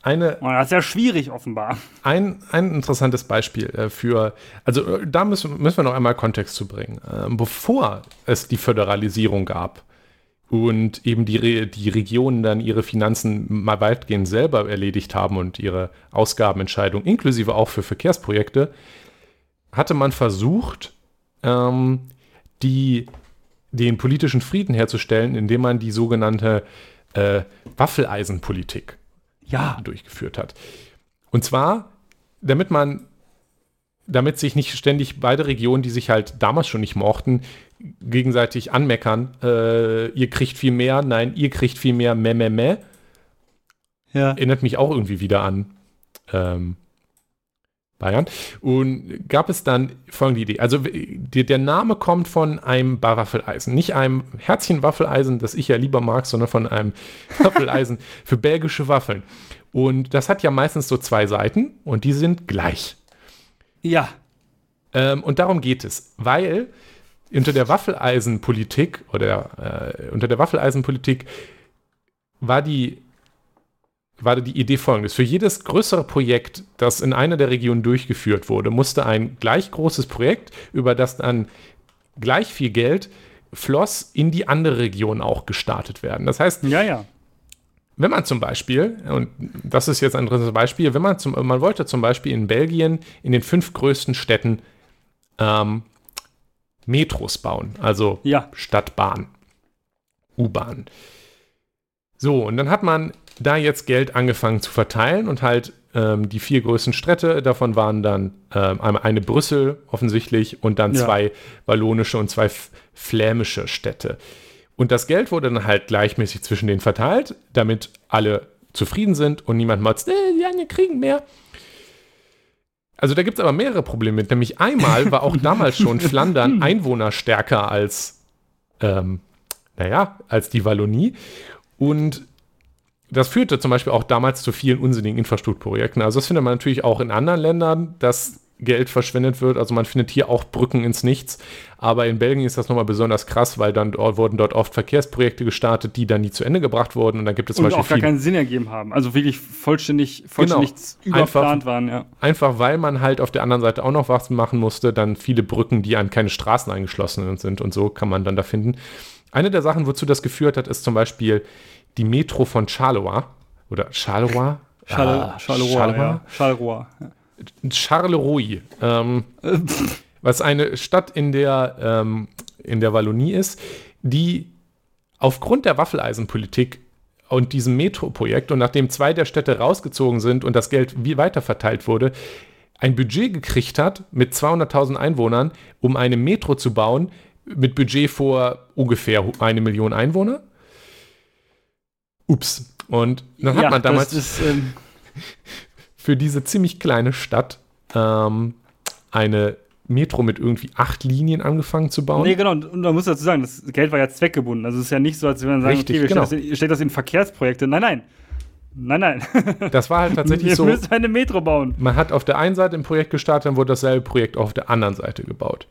eine. Oh, das ist ja schwierig, offenbar. Ein, ein interessantes Beispiel äh, für. Also, äh, da müssen, müssen wir noch einmal Kontext zu bringen. Ähm, bevor es die Föderalisierung gab und eben die, Re die Regionen dann ihre Finanzen mal weitgehend selber erledigt haben und ihre Ausgabenentscheidung, inklusive auch für Verkehrsprojekte, hatte man versucht, ähm, die, den politischen Frieden herzustellen, indem man die sogenannte äh, Waffeleisenpolitik ja. durchgeführt hat. Und zwar, damit man, damit sich nicht ständig beide Regionen, die sich halt damals schon nicht mochten, gegenseitig anmeckern, äh, ihr kriegt viel mehr, nein, ihr kriegt viel mehr, meh, meh, meh, ja. erinnert mich auch irgendwie wieder an ähm, Bayern. Und gab es dann folgende Idee. Also die, der Name kommt von einem Waffeleisen. Nicht einem Herzchen-Waffeleisen, das ich ja lieber mag, sondern von einem (laughs) Waffeleisen für belgische Waffeln. Und das hat ja meistens so zwei Seiten und die sind gleich. Ja. Ähm, und darum geht es, weil unter der Waffeleisenpolitik oder äh, unter der Waffeleisenpolitik war die war die Idee folgendes. Für jedes größere Projekt, das in einer der Regionen durchgeführt wurde, musste ein gleich großes Projekt, über das dann gleich viel Geld floss, in die andere Region auch gestartet werden. Das heißt, ja, ja. Wenn man zum Beispiel, und das ist jetzt ein drittes Beispiel, wenn man zum, man wollte zum Beispiel in Belgien in den fünf größten Städten ähm, Metros bauen, also ja. Stadtbahn, U-Bahn. So, und dann hat man da jetzt Geld angefangen zu verteilen und halt ähm, die vier größten Städte, davon waren dann ähm, eine Brüssel offensichtlich und dann ja. zwei wallonische und zwei flämische Städte. Und das Geld wurde dann halt gleichmäßig zwischen denen verteilt, damit alle zufrieden sind und niemand motzt, äh, die anderen kriegen mehr. Also da gibt es aber mehrere Probleme mit. Nämlich einmal war auch damals schon Flandern (laughs) einwohnerstärker als, ähm, naja, als die Wallonie. Und das führte zum Beispiel auch damals zu vielen unsinnigen Infrastrukturprojekten. Also das findet man natürlich auch in anderen Ländern, dass Geld verschwendet wird. Also man findet hier auch Brücken ins Nichts. Aber in Belgien ist das nochmal besonders krass, weil dann wurden dort oft Verkehrsprojekte gestartet, die dann nie zu Ende gebracht wurden. Und dann gibt es zum und Beispiel. auch gar keinen Sinn ergeben haben. Also wirklich vollständig, vollständig genau. überplant einfach, waren, ja. Einfach weil man halt auf der anderen Seite auch noch was machen musste, dann viele Brücken, die an keine Straßen eingeschlossen sind. Und so kann man dann da finden. Eine der Sachen, wozu das geführt hat, ist zum Beispiel die Metro von Charleroi oder Charleroi. Charleroi. Ah, Charleroi. Charleroi. Charleroi. Ähm, was eine Stadt in der, ähm, in der Wallonie ist, die aufgrund der Waffeleisenpolitik und diesem Metro-Projekt und nachdem zwei der Städte rausgezogen sind und das Geld wie weiterverteilt wurde, ein Budget gekriegt hat mit 200.000 Einwohnern, um eine Metro zu bauen, mit Budget vor ungefähr eine Million Einwohner. Ups. Und dann hat ja, man damals ist, ähm (laughs) für diese ziemlich kleine Stadt ähm, eine Metro mit irgendwie acht Linien angefangen zu bauen. Nee, genau. Und man muss dazu sagen, das Geld war ja zweckgebunden. Also es ist ja nicht so, als wenn man sagen, Richtig, okay, wir genau. stellen, das in, das in Verkehrsprojekte. Nein, nein. Nein, nein. (laughs) Das war halt tatsächlich Ihr so. Ihr müsst eine Metro bauen. Man hat auf der einen Seite ein Projekt gestartet, dann wurde dasselbe Projekt auch auf der anderen Seite gebaut.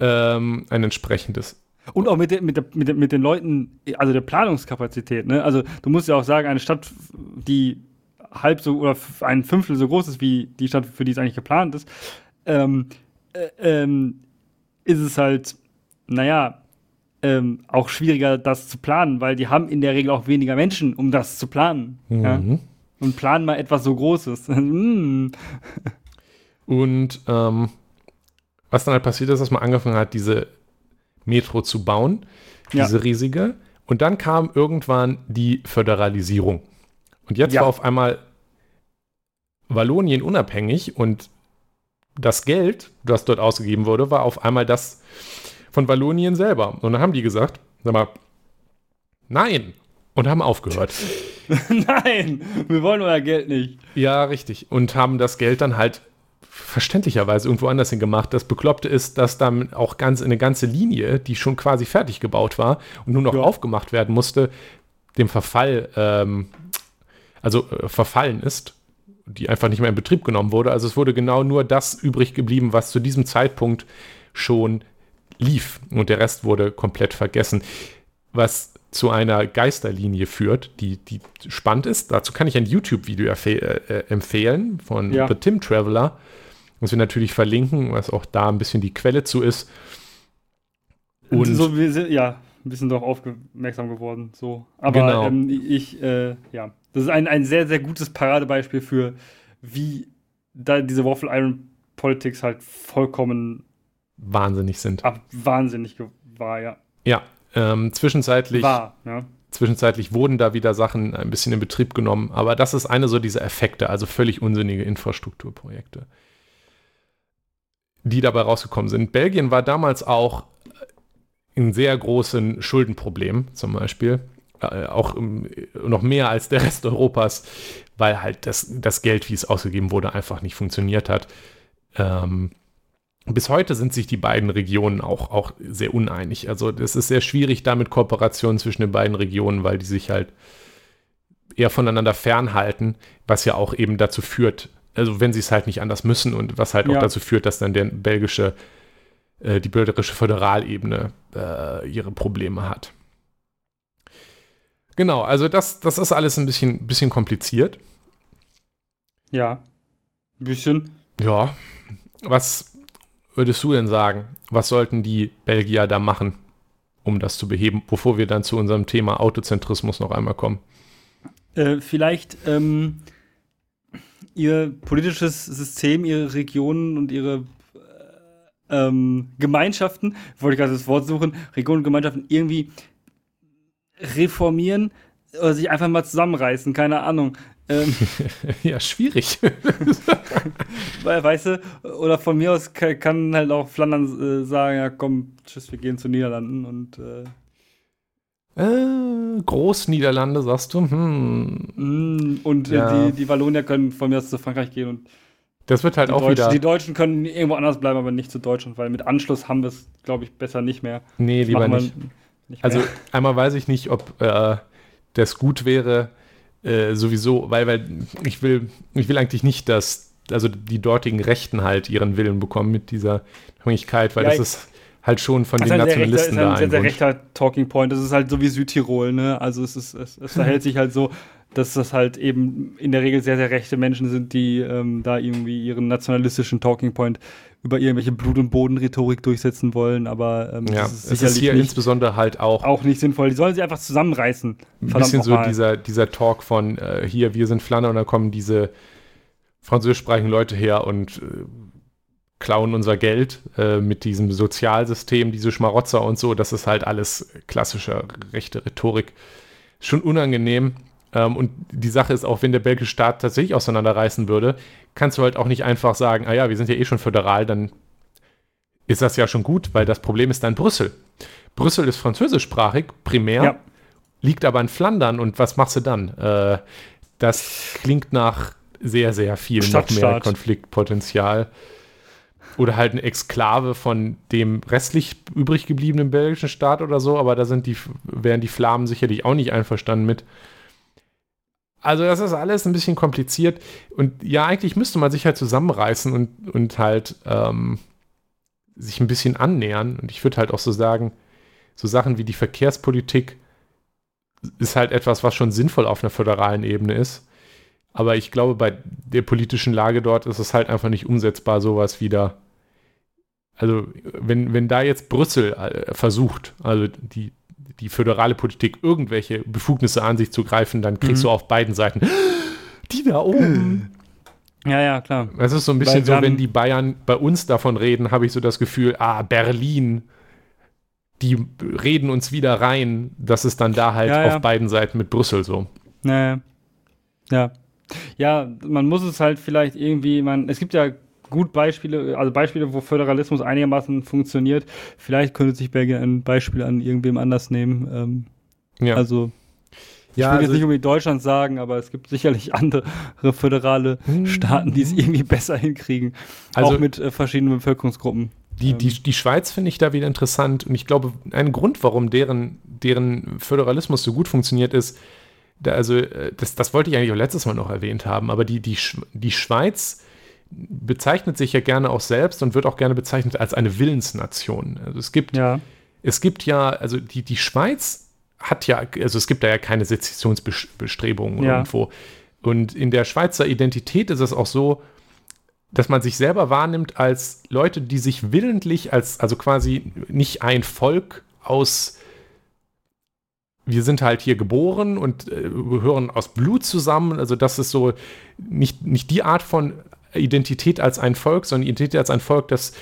Ähm, ein entsprechendes. Und auch mit, den, mit, der, mit, den, mit den Leuten, also der Planungskapazität. Ne? Also du musst ja auch sagen, eine Stadt, die halb so oder ein Fünftel so groß ist wie die Stadt, für die es eigentlich geplant ist, ähm, äh, ähm, ist es halt, naja, ähm, auch schwieriger, das zu planen, weil die haben in der Regel auch weniger Menschen, um das zu planen. Mhm. Ja? Und planen mal etwas so Großes. Hm. (laughs) Und ähm, was dann halt passiert ist, dass man angefangen hat, diese Metro zu bauen, diese ja. riesige. Und dann kam irgendwann die Föderalisierung. Und jetzt ja. war auf einmal Wallonien unabhängig und das Geld, das dort ausgegeben wurde, war auf einmal das von Wallonien selber. Und dann haben die gesagt, sag mal, nein. Und haben aufgehört. (laughs) nein, wir wollen euer Geld nicht. Ja, richtig. Und haben das Geld dann halt verständlicherweise irgendwo anders hin gemacht. Das Bekloppte ist, dass dann auch ganz eine ganze Linie, die schon quasi fertig gebaut war und nur noch ja. aufgemacht werden musste, dem Verfall, ähm, also äh, verfallen ist, die einfach nicht mehr in Betrieb genommen wurde. Also es wurde genau nur das übrig geblieben, was zu diesem Zeitpunkt schon lief und der Rest wurde komplett vergessen. Was zu einer Geisterlinie führt, die, die spannend ist. Dazu kann ich ein YouTube-Video äh, empfehlen von ja. The Tim Traveler was wir natürlich verlinken, was auch da ein bisschen die Quelle zu ist. Und so, wir sind, ja, ein bisschen darauf aufmerksam geworden. So. Aber genau. ähm, ich, äh, ja, das ist ein, ein sehr, sehr gutes Paradebeispiel für, wie da diese Waffle Iron Politics halt vollkommen wahnsinnig sind. Ab, wahnsinnig war, ja. Ja, ähm, zwischenzeitlich. War, ja. Zwischenzeitlich wurden da wieder Sachen ein bisschen in Betrieb genommen, aber das ist eine so dieser Effekte, also völlig unsinnige Infrastrukturprojekte die dabei rausgekommen sind. Belgien war damals auch ein sehr großes Schuldenproblem zum Beispiel. Äh, auch ähm, noch mehr als der Rest Europas, weil halt das, das Geld, wie es ausgegeben wurde, einfach nicht funktioniert hat. Ähm, bis heute sind sich die beiden Regionen auch, auch sehr uneinig. Also es ist sehr schwierig damit Kooperationen zwischen den beiden Regionen, weil die sich halt eher voneinander fernhalten, was ja auch eben dazu führt, also wenn sie es halt nicht anders müssen und was halt ja. auch dazu führt, dass dann der belgische, äh, die belgische Föderalebene äh, ihre Probleme hat. Genau, also das, das ist alles ein bisschen, bisschen kompliziert. Ja, ein bisschen. Ja, was würdest du denn sagen? Was sollten die Belgier da machen, um das zu beheben, bevor wir dann zu unserem Thema Autozentrismus noch einmal kommen? Äh, vielleicht ähm, ihr politisches System, ihre Regionen und ihre äh, ähm, Gemeinschaften, wollte ich gerade das Wort suchen, Regionen und Gemeinschaften irgendwie reformieren oder sich einfach mal zusammenreißen, keine Ahnung. Ähm, (laughs) ja, schwierig. (laughs) weißt du, oder von mir aus kann, halt auch Flandern äh, sagen, ja komm, tschüss, wir gehen zu Niederlanden und äh, äh, Großniederlande, sagst du? Hm. Mm, und äh, ja. die, die Wallonier können von mir aus zu Frankreich gehen und das wird halt auch Deutschen, wieder. Die Deutschen können irgendwo anders bleiben, aber nicht zu Deutschland, weil mit Anschluss haben wir es, glaube ich, besser nicht mehr. Nee, lieber nicht. Also (laughs) einmal weiß ich nicht, ob äh, das gut wäre, äh, sowieso, weil, weil ich will, ich will eigentlich nicht, dass also die dortigen Rechten halt ihren Willen bekommen mit dieser Abhängigkeit, weil ja, das ist halt schon von den Nationalisten rechter, da ist ein sehr, sehr rechter Talking Point. Das ist halt so wie Südtirol, ne? Also es ist, es, es verhält sich halt so, dass das halt eben in der Regel sehr, sehr rechte Menschen sind, die ähm, da irgendwie ihren nationalistischen Talking Point über irgendwelche Blut- und Boden-Rhetorik durchsetzen wollen, aber ähm, ja, das ist es ist hier nicht, insbesondere halt auch auch nicht sinnvoll. Die sollen sich einfach zusammenreißen. Ein bisschen so dieser, dieser Talk von äh, hier, wir sind Flandern und dann kommen diese französischsprachigen Leute her und äh, klauen unser Geld äh, mit diesem Sozialsystem, diese Schmarotzer und so. Das ist halt alles klassische rechte Rhetorik. Schon unangenehm. Ähm, und die Sache ist auch, wenn der belgische Staat tatsächlich auseinanderreißen würde, kannst du halt auch nicht einfach sagen, ah ja, wir sind ja eh schon föderal, dann ist das ja schon gut, weil das Problem ist dann Brüssel. Brüssel ist französischsprachig, primär, ja. liegt aber in Flandern und was machst du dann? Äh, das klingt nach sehr, sehr viel noch mehr Konfliktpotenzial oder halt eine Exklave von dem restlich übrig gebliebenen belgischen Staat oder so, aber da sind die, wären die Flamen sicherlich auch nicht einverstanden mit. Also das ist alles ein bisschen kompliziert. Und ja, eigentlich müsste man sich halt zusammenreißen und, und halt ähm, sich ein bisschen annähern. Und ich würde halt auch so sagen, so Sachen wie die Verkehrspolitik ist halt etwas, was schon sinnvoll auf einer föderalen Ebene ist. Aber ich glaube, bei der politischen Lage dort ist es halt einfach nicht umsetzbar, sowas wieder. Also wenn, wenn da jetzt Brüssel äh, versucht, also die, die föderale Politik irgendwelche Befugnisse an sich zu greifen, dann kriegst mhm. du auf beiden Seiten (gasps) die da oben. (gasps) Ja, ja, klar. Es ist so ein bisschen so, wenn die Bayern bei uns davon reden, habe ich so das Gefühl, ah, Berlin, die reden uns wieder rein. Das ist dann da halt ja, ja. auf beiden Seiten mit Brüssel so. Naja. Ja. Ja, man muss es halt vielleicht irgendwie, man, es gibt ja gut Beispiele, also Beispiele, wo Föderalismus einigermaßen funktioniert. Vielleicht könnte sich Belgien ein Beispiel an irgendwem anders nehmen. Ähm, ja. Also ich ja, will also jetzt nicht unbedingt Deutschland sagen, aber es gibt sicherlich andere föderale hm. Staaten, die es irgendwie besser hinkriegen. Also auch mit äh, verschiedenen Bevölkerungsgruppen. Die, die, die Schweiz finde ich da wieder interessant und ich glaube, ein Grund, warum deren, deren Föderalismus so gut funktioniert, ist, da, also äh, das, das wollte ich eigentlich auch letztes Mal noch erwähnt haben, aber die, die, die Schweiz bezeichnet sich ja gerne auch selbst und wird auch gerne bezeichnet als eine Willensnation. Also es gibt, ja. es gibt ja, also die, die Schweiz hat ja, also es gibt da ja keine Sezessionsbestrebungen ja. irgendwo. Und in der Schweizer Identität ist es auch so, dass man sich selber wahrnimmt als Leute, die sich willentlich als, also quasi nicht ein Volk aus, wir sind halt hier geboren und äh, gehören aus Blut zusammen. Also das ist so nicht, nicht die Art von Identität als ein Volk, sondern Identität als ein Volk, das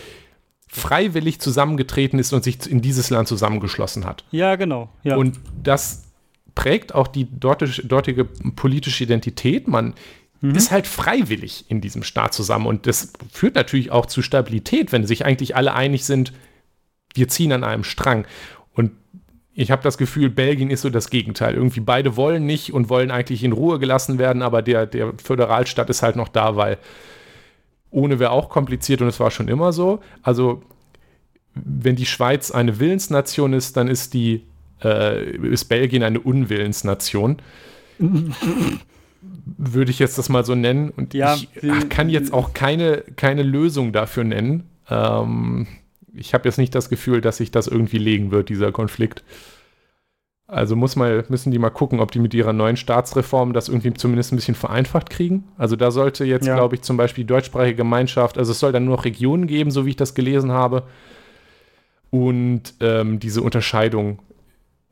freiwillig zusammengetreten ist und sich in dieses Land zusammengeschlossen hat. Ja, genau. Ja. Und das prägt auch die dortige politische Identität. Man mhm. ist halt freiwillig in diesem Staat zusammen. Und das führt natürlich auch zu Stabilität, wenn sich eigentlich alle einig sind, wir ziehen an einem Strang. Und ich habe das Gefühl, Belgien ist so das Gegenteil. Irgendwie beide wollen nicht und wollen eigentlich in Ruhe gelassen werden, aber der, der Föderalstaat ist halt noch da, weil ohne wäre auch kompliziert und es war schon immer so. Also, wenn die Schweiz eine Willensnation ist, dann ist die äh, ist Belgien eine Unwillensnation. (laughs) Würde ich jetzt das mal so nennen. Und ja, ich ach, kann jetzt auch keine, keine Lösung dafür nennen. Ähm, ich habe jetzt nicht das Gefühl, dass sich das irgendwie legen wird, dieser Konflikt. Also muss mal, müssen die mal gucken, ob die mit ihrer neuen Staatsreform das irgendwie zumindest ein bisschen vereinfacht kriegen. Also da sollte jetzt, ja. glaube ich, zum Beispiel die deutschsprachige Gemeinschaft, also es soll dann nur noch Regionen geben, so wie ich das gelesen habe. Und ähm, diese Unterscheidung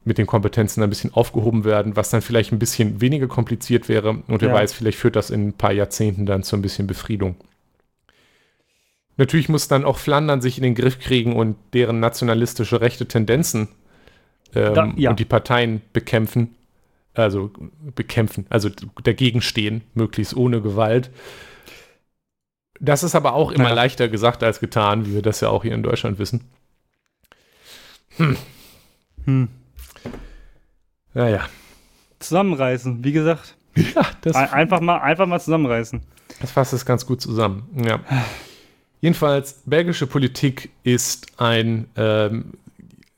mit den Kompetenzen ein bisschen aufgehoben werden, was dann vielleicht ein bisschen weniger kompliziert wäre. Und wer ja. weiß, vielleicht führt das in ein paar Jahrzehnten dann zu ein bisschen Befriedung. Natürlich muss dann auch Flandern sich in den Griff kriegen und deren nationalistische rechte Tendenzen ähm, da, ja. und die Parteien bekämpfen. Also bekämpfen, also dagegen stehen, möglichst ohne Gewalt. Das ist aber auch immer ja. leichter gesagt als getan, wie wir das ja auch hier in Deutschland wissen. Hm. Hm. Naja. Zusammenreißen, wie gesagt. Ja, das einfach mal, einfach mal zusammenreißen. Das fasst es ganz gut zusammen. Ja. Jedenfalls, belgische Politik ist ein ähm,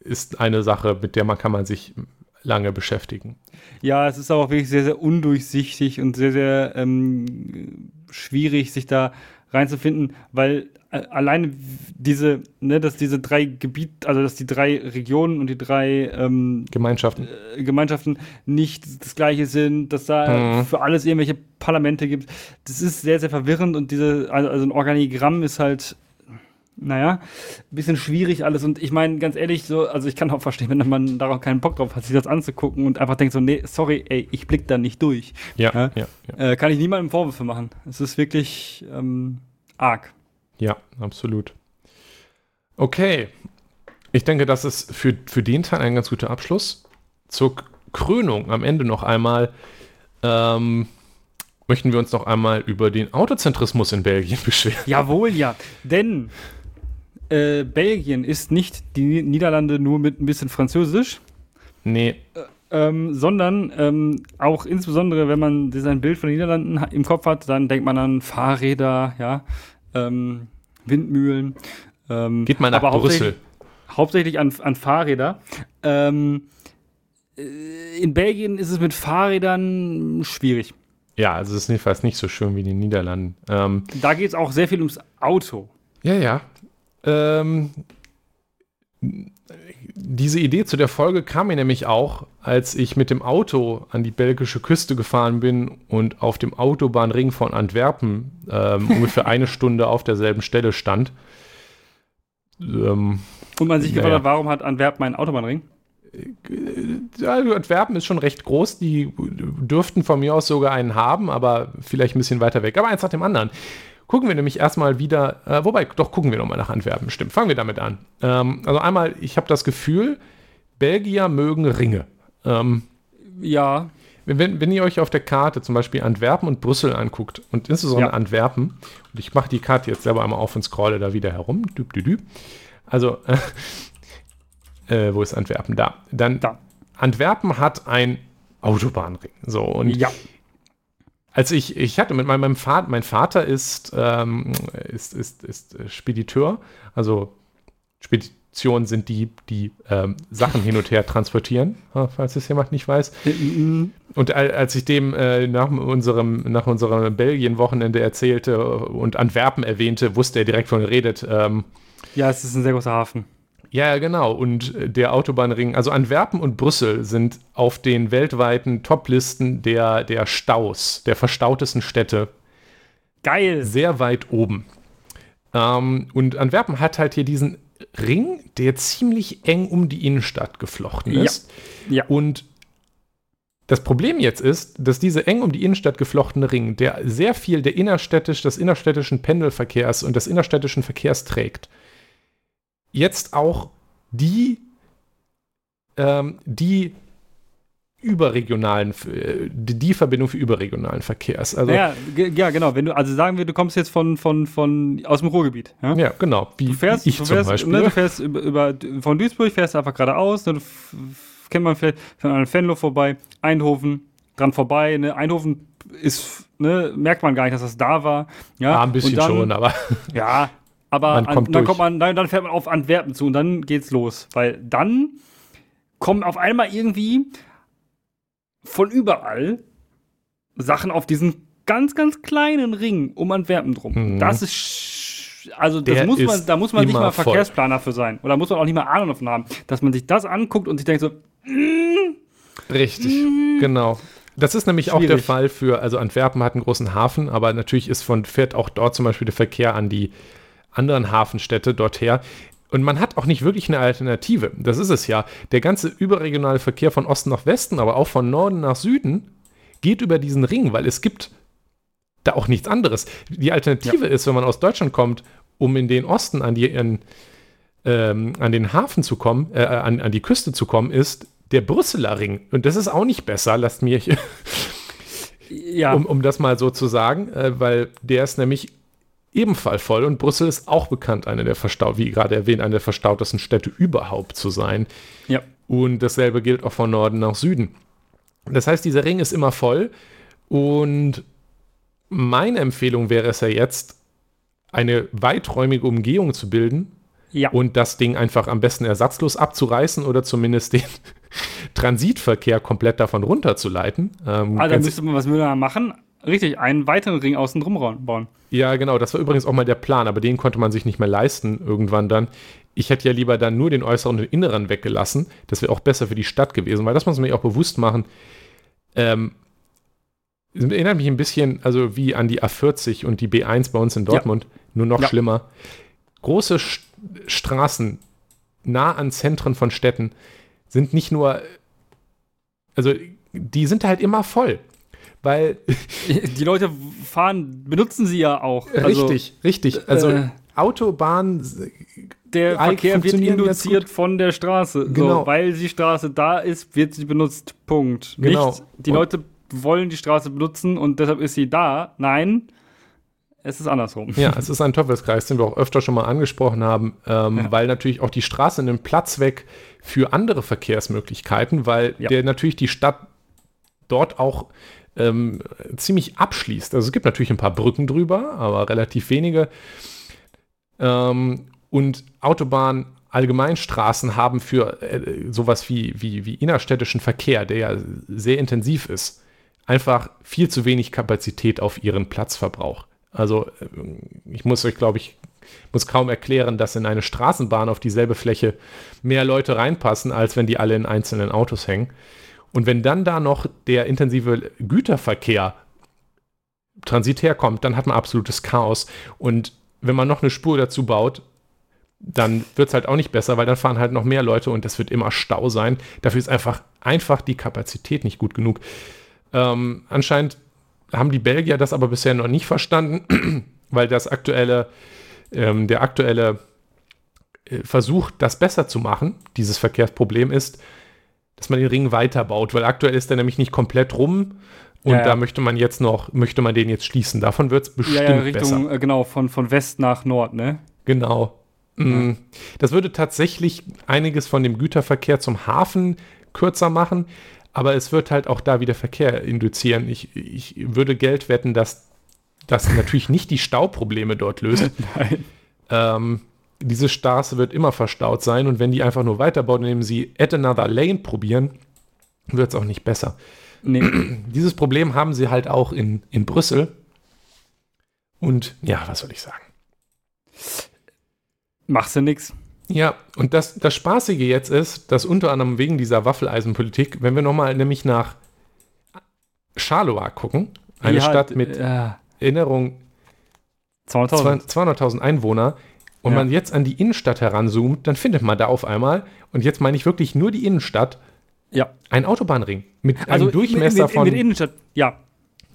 ist eine Sache, mit der man kann man sich lange beschäftigen. Ja, es ist auch wirklich sehr, sehr undurchsichtig und sehr, sehr ähm, schwierig, sich da reinzufinden, weil äh, alleine diese, ne, dass diese drei Gebiete, also dass die drei Regionen und die drei ähm, Gemeinschaften. Äh, Gemeinschaften nicht das gleiche sind, dass da mhm. für alles irgendwelche Parlamente gibt, das ist sehr, sehr verwirrend und diese, also, also ein Organigramm ist halt naja, ein bisschen schwierig alles. Und ich meine, ganz ehrlich, so, also ich kann auch verstehen, wenn man darauf keinen Bock drauf hat, sich das anzugucken und einfach denkt so, nee, sorry, ey, ich blick da nicht durch. Ja, ja, ja, ja. Äh, kann ich niemandem Vorwürfe machen. Es ist wirklich ähm, arg. Ja, absolut. Okay. Ich denke, das ist für, für den Teil ein ganz guter Abschluss. Zur Krönung am Ende noch einmal ähm, möchten wir uns noch einmal über den Autozentrismus in Belgien (laughs) beschweren. Jawohl, ja. Denn äh, Belgien ist nicht die Niederlande nur mit ein bisschen Französisch. Nee. Äh, ähm, sondern ähm, auch insbesondere, wenn man ein Bild von den Niederlanden im Kopf hat, dann denkt man an Fahrräder, ja, ähm, Windmühlen. Ähm, Geht mal nach aber Brüssel. Hauptsächlich, hauptsächlich an, an Fahrräder. Ähm, äh, in Belgien ist es mit Fahrrädern schwierig. Ja, also es ist jedenfalls nicht so schön wie in den Niederlanden. Ähm, da geht es auch sehr viel ums Auto. Ja, ja. Ähm, diese Idee zu der Folge kam mir nämlich auch, als ich mit dem Auto an die belgische Küste gefahren bin und auf dem Autobahnring von Antwerpen ähm, ungefähr eine (laughs) Stunde auf derselben Stelle stand. Ähm, und man sich gefragt hat, warum hat Antwerpen einen Autobahnring? ja, Antwerpen ist schon recht groß. Die dürften von mir aus sogar einen haben, aber vielleicht ein bisschen weiter weg. Aber eins nach dem anderen. Gucken wir nämlich erstmal wieder, äh, wobei, doch gucken wir nochmal nach Antwerpen. Stimmt, fangen wir damit an. Ähm, also einmal, ich habe das Gefühl, Belgier mögen Ringe. Ähm, ja. Wenn, wenn ihr euch auf der Karte zum Beispiel Antwerpen und Brüssel anguckt und insbesondere ja. Antwerpen, und ich mache die Karte jetzt selber einmal auf und scrolle da wieder herum, düb, düb, düb. also äh, (laughs) äh, wo ist Antwerpen? Da. Dann da. Antwerpen hat ein Autobahnring. So, und ja. Als ich, ich hatte mit meinem Vater, mein Vater ist, ähm, ist, ist, ist Spediteur, also Speditionen sind die, die ähm, Sachen hin und her transportieren, (laughs) falls es jemand nicht weiß. Und als ich dem äh, nach unserem, nach unserem Belgien-Wochenende erzählte und Antwerpen erwähnte, wusste er direkt, von redet. Ähm, ja, es ist ein sehr großer Hafen. Ja, genau. Und äh, der Autobahnring, also Antwerpen und Brüssel sind auf den weltweiten Toplisten der, der Staus, der verstautesten Städte. Geil. Sehr weit oben. Ähm, und Antwerpen hat halt hier diesen Ring, der ziemlich eng um die Innenstadt geflochten ist. Ja. ja. Und das Problem jetzt ist, dass diese eng um die Innenstadt geflochtene Ring, der sehr viel der innerstädtisch, des innerstädtischen Pendelverkehrs und des innerstädtischen Verkehrs trägt, jetzt auch die, ähm, die überregionalen, äh, die Verbindung für überregionalen Verkehrs. Also, ja, ja, genau. Wenn du, also sagen wir, du kommst jetzt von, von, von aus dem Ruhrgebiet. Ja, ja genau. Wie du fährst, ich du fährst, zum Beispiel. Ne, du fährst über, über, von Duisburg, fährst einfach geradeaus, ne, kennt man vielleicht, von einem Venlo vorbei, Eindhoven, dran vorbei, ne, Eindhoven ist, ne, merkt man gar nicht, dass das da war. Ja, ja ein bisschen dann, schon, aber. Ja, aber an, kommt dann kommt man, dann, dann fährt man auf Antwerpen zu und dann geht's los. Weil dann kommen auf einmal irgendwie von überall Sachen auf diesen ganz, ganz kleinen Ring um Antwerpen drum. Mhm. Das ist also das Der muss man, da muss man nicht mal Verkehrsplaner für sein. Oder muss man auch nicht mal Ahnung davon haben, dass man sich das anguckt und sich denkt so, mm, Richtig, mm, genau. Das ist nämlich schwierig. auch der Fall für, also Antwerpen hat einen großen Hafen, aber natürlich ist von, fährt auch dort zum Beispiel der Verkehr an die anderen Hafenstädte dorthin. Und man hat auch nicht wirklich eine Alternative. Das ist es ja. Der ganze überregionale Verkehr von Osten nach Westen, aber auch von Norden nach Süden, geht über diesen Ring, weil es gibt da auch nichts anderes. Die Alternative ja. ist, wenn man aus Deutschland kommt, um in den Osten an, die, an, ähm, an den Hafen zu kommen, äh, an, an die Küste zu kommen, ist der Brüsseler Ring. Und das ist auch nicht besser, lasst mich, ja. (laughs) um, um das mal so zu sagen, äh, weil der ist nämlich ebenfalls voll und Brüssel ist auch bekannt, eine der verstaut, wie gerade erwähnt, eine der verstautesten Städte überhaupt zu sein. Ja. Und dasselbe gilt auch von Norden nach Süden. Das heißt, dieser Ring ist immer voll und meine Empfehlung wäre es ja jetzt, eine weiträumige Umgehung zu bilden ja. und das Ding einfach am besten ersatzlos abzureißen oder zumindest den (laughs) Transitverkehr komplett davon runterzuleiten. Ähm, also müsste man was Müller machen? Richtig, einen weiteren Ring außen drum bauen. Ja, genau. Das war übrigens auch mal der Plan, aber den konnte man sich nicht mehr leisten irgendwann dann. Ich hätte ja lieber dann nur den äußeren und den inneren weggelassen. Das wäre auch besser für die Stadt gewesen, weil das muss man sich auch bewusst machen. Ähm, erinnert mich ein bisschen, also wie an die A40 und die B1 bei uns in Dortmund, ja. nur noch ja. schlimmer. Große St Straßen nah an Zentren von Städten sind nicht nur, also die sind halt immer voll weil (laughs) die Leute fahren, benutzen sie ja auch. Also, richtig, richtig. Also äh, Autobahn. Der Verkehr wird induziert von der Straße. Genau. So, weil die Straße da ist, wird sie benutzt. Punkt. Genau. Nicht, die und Leute wollen die Straße benutzen und deshalb ist sie da. Nein, es ist andersrum. Ja, (laughs) es ist ein Teufelskreis, den wir auch öfter schon mal angesprochen haben, ähm, ja. weil natürlich auch die Straße nimmt Platz weg für andere Verkehrsmöglichkeiten, weil ja. der natürlich die Stadt dort auch ähm, ziemlich abschließt. Also es gibt natürlich ein paar Brücken drüber, aber relativ wenige. Ähm, und Autobahn, Allgemeinstraßen haben für äh, sowas wie, wie, wie innerstädtischen Verkehr, der ja sehr intensiv ist, einfach viel zu wenig Kapazität auf ihren Platzverbrauch. Also äh, ich muss euch, glaube ich, muss kaum erklären, dass in eine Straßenbahn auf dieselbe Fläche mehr Leute reinpassen, als wenn die alle in einzelnen Autos hängen. Und wenn dann da noch der intensive Güterverkehr transitär kommt, dann hat man absolutes Chaos. Und wenn man noch eine Spur dazu baut, dann wird es halt auch nicht besser, weil dann fahren halt noch mehr Leute und das wird immer Stau sein. Dafür ist einfach, einfach die Kapazität nicht gut genug. Ähm, anscheinend haben die Belgier das aber bisher noch nicht verstanden, (clears throat) weil das aktuelle, ähm, der aktuelle äh, Versuch, das besser zu machen, dieses Verkehrsproblem ist, dass man den Ring weiterbaut, weil aktuell ist er nämlich nicht komplett rum. Und ja, da möchte man jetzt noch, möchte man den jetzt schließen. Davon wird es bestimmt ja, Richtung, besser. Äh, genau, von, von West nach Nord, ne? Genau. Mhm. Das würde tatsächlich einiges von dem Güterverkehr zum Hafen kürzer machen, aber es wird halt auch da wieder Verkehr induzieren. Ich, ich würde Geld wetten, dass das natürlich nicht die Stauprobleme dort löst. (laughs) Nein. Ähm, diese Straße wird immer verstaut sein und wenn die einfach nur weiterbauen, indem sie Add Another Lane probieren, wird es auch nicht besser. Nee. (clears throat) Dieses Problem haben sie halt auch in, in Brüssel. Und ja, was soll ich sagen? Machst du nix. Ja, und das, das Spaßige jetzt ist, dass unter anderem wegen dieser Waffeleisenpolitik, wenn wir nochmal nämlich nach Charleroi gucken, eine ja, Stadt mit äh, Erinnerung 200.000 200 Einwohner, und ja. man jetzt an die Innenstadt heranzoomt, dann findet man da auf einmal, und jetzt meine ich wirklich nur die Innenstadt, ja. ein Autobahnring mit also einem Durchmesser mit, von. Mit Innenstadt, ja.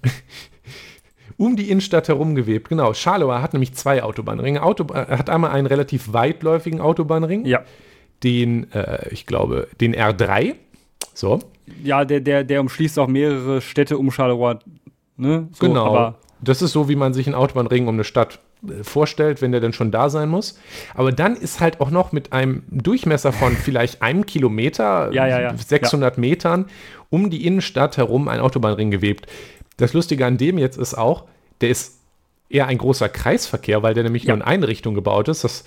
(laughs) um die Innenstadt herum gewebt. Genau. Charleroi hat nämlich zwei Autobahnringe. Auto, äh, hat einmal einen relativ weitläufigen Autobahnring. Ja. Den, äh, ich glaube, den R3. So. Ja, der, der, der umschließt auch mehrere Städte um Charleroi. Ne? So, genau. Das ist so, wie man sich einen Autobahnring um eine Stadt vorstellt, wenn der dann schon da sein muss. Aber dann ist halt auch noch mit einem Durchmesser von (laughs) vielleicht einem Kilometer, Ja, ja, ja. 600 Metern um die Innenstadt herum ein Autobahnring gewebt. Das Lustige an dem jetzt ist auch, der ist eher ein großer Kreisverkehr, weil der nämlich nur in eine Richtung gebaut ist. Das,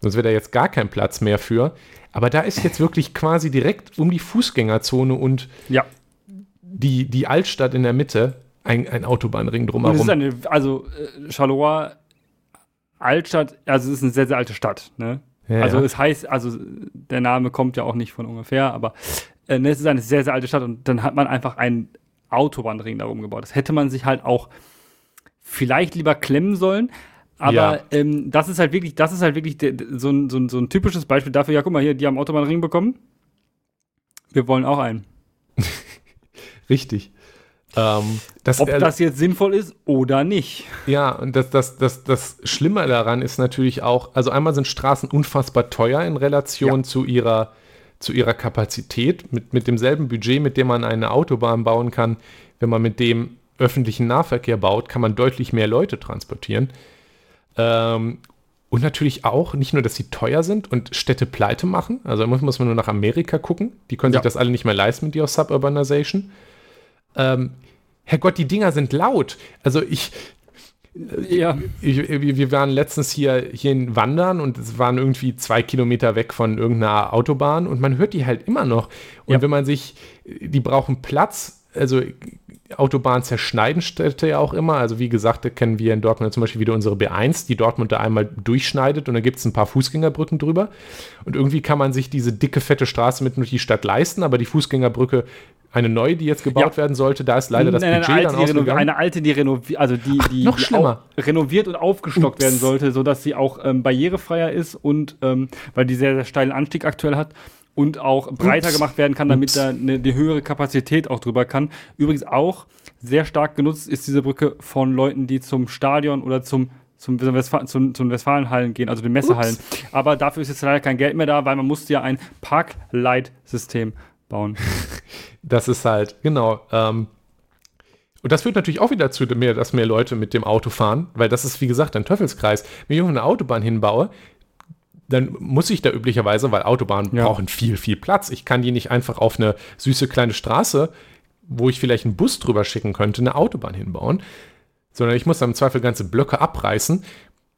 sonst wäre da jetzt gar kein Platz mehr für. Aber da ist jetzt wirklich quasi direkt um die Fußgängerzone und ja. die, die Altstadt in der Mitte ein, ein Autobahnring drumherum. ist eine, also äh, Charleroi, Altstadt, also es ist eine sehr, sehr alte Stadt. Ne? Ja, also ja. es heißt, also der Name kommt ja auch nicht von ungefähr, aber äh, ne, es ist eine sehr, sehr alte Stadt und dann hat man einfach einen Autobahnring darum gebaut. Das hätte man sich halt auch vielleicht lieber klemmen sollen. Aber Ja. ähm, das ist halt wirklich, das ist halt wirklich de, de, so, ein, so, ein, so ein typisches Beispiel dafür, ja, guck mal hier, die haben Autobahnring bekommen. Wir wollen auch einen. (laughs) Richtig. Ähm, das, Ob das jetzt sinnvoll ist oder nicht. ja, und das, das, das, das Schlimme daran ist natürlich auch, also einmal sind Straßen unfassbar teuer in Relation Ja. zu ihrer zu ihrer Kapazität, mit, mit demselben Budget, mit dem man eine Autobahn bauen kann, wenn man mit dem öffentlichen Nahverkehr baut, kann man deutlich mehr Leute transportieren. Ähm, und natürlich auch, nicht nur, dass sie teuer sind und Städte pleite machen, also muss, muss man nur nach Amerika gucken, die können Ja. sich das alle nicht mehr leisten mit ihrer Suburbanization. Ähm, Herrgott, die Dinger sind laut. Also ich, Ja. ich, wir waren letztens hier, hier in Wandern und es waren irgendwie zwei Kilometer weg von irgendeiner Autobahn und man hört die halt immer noch. Und Ja. wenn man sich, die brauchen Platz, also Autobahnen zerschneiden Städte ja auch immer. Also wie gesagt, da kennen wir in Dortmund zum Beispiel wieder unsere B1, die Dortmund da einmal durchschneidet und dann gibt es ein paar Fußgängerbrücken drüber. Und irgendwie kann man sich diese dicke, fette Straße mitten durch die Stadt leisten, aber die Fußgängerbrücke, eine neue, die jetzt gebaut Ja. werden sollte, da ist leider das Budget eine, dann alte, die reno- ausgegangen. eine alte, die renoviert, also die, die, noch die auch renoviert und aufgestockt Ups. werden sollte, sodass sie auch ähm, barrierefreier ist und ähm, weil die sehr, sehr steilen Anstieg aktuell hat und auch breiter Ups. gemacht werden kann, damit Ups. da eine, eine höhere Kapazität auch drüber kann. Übrigens auch sehr stark genutzt ist diese Brücke von Leuten, die zum Stadion oder zum zum, Westfa zum, zum Westfalenhallen gehen, also den Messehallen. Aber dafür ist jetzt leider kein Geld mehr da, weil man musste ja ein Parkleitsystem bauen. (laughs) Das ist halt, genau. Ähm, und das führt natürlich auch wieder dazu, dass mehr Leute mit dem Auto fahren, weil das ist, wie gesagt, ein Teufelskreis. Wenn ich eine Autobahn hinbaue, dann muss ich da üblicherweise, weil Autobahnen Ja. brauchen viel, viel Platz. Ich kann die nicht einfach auf eine süße kleine Straße, wo ich vielleicht einen Bus drüber schicken könnte, eine Autobahn hinbauen, sondern ich muss dann im Zweifel ganze Blöcke abreißen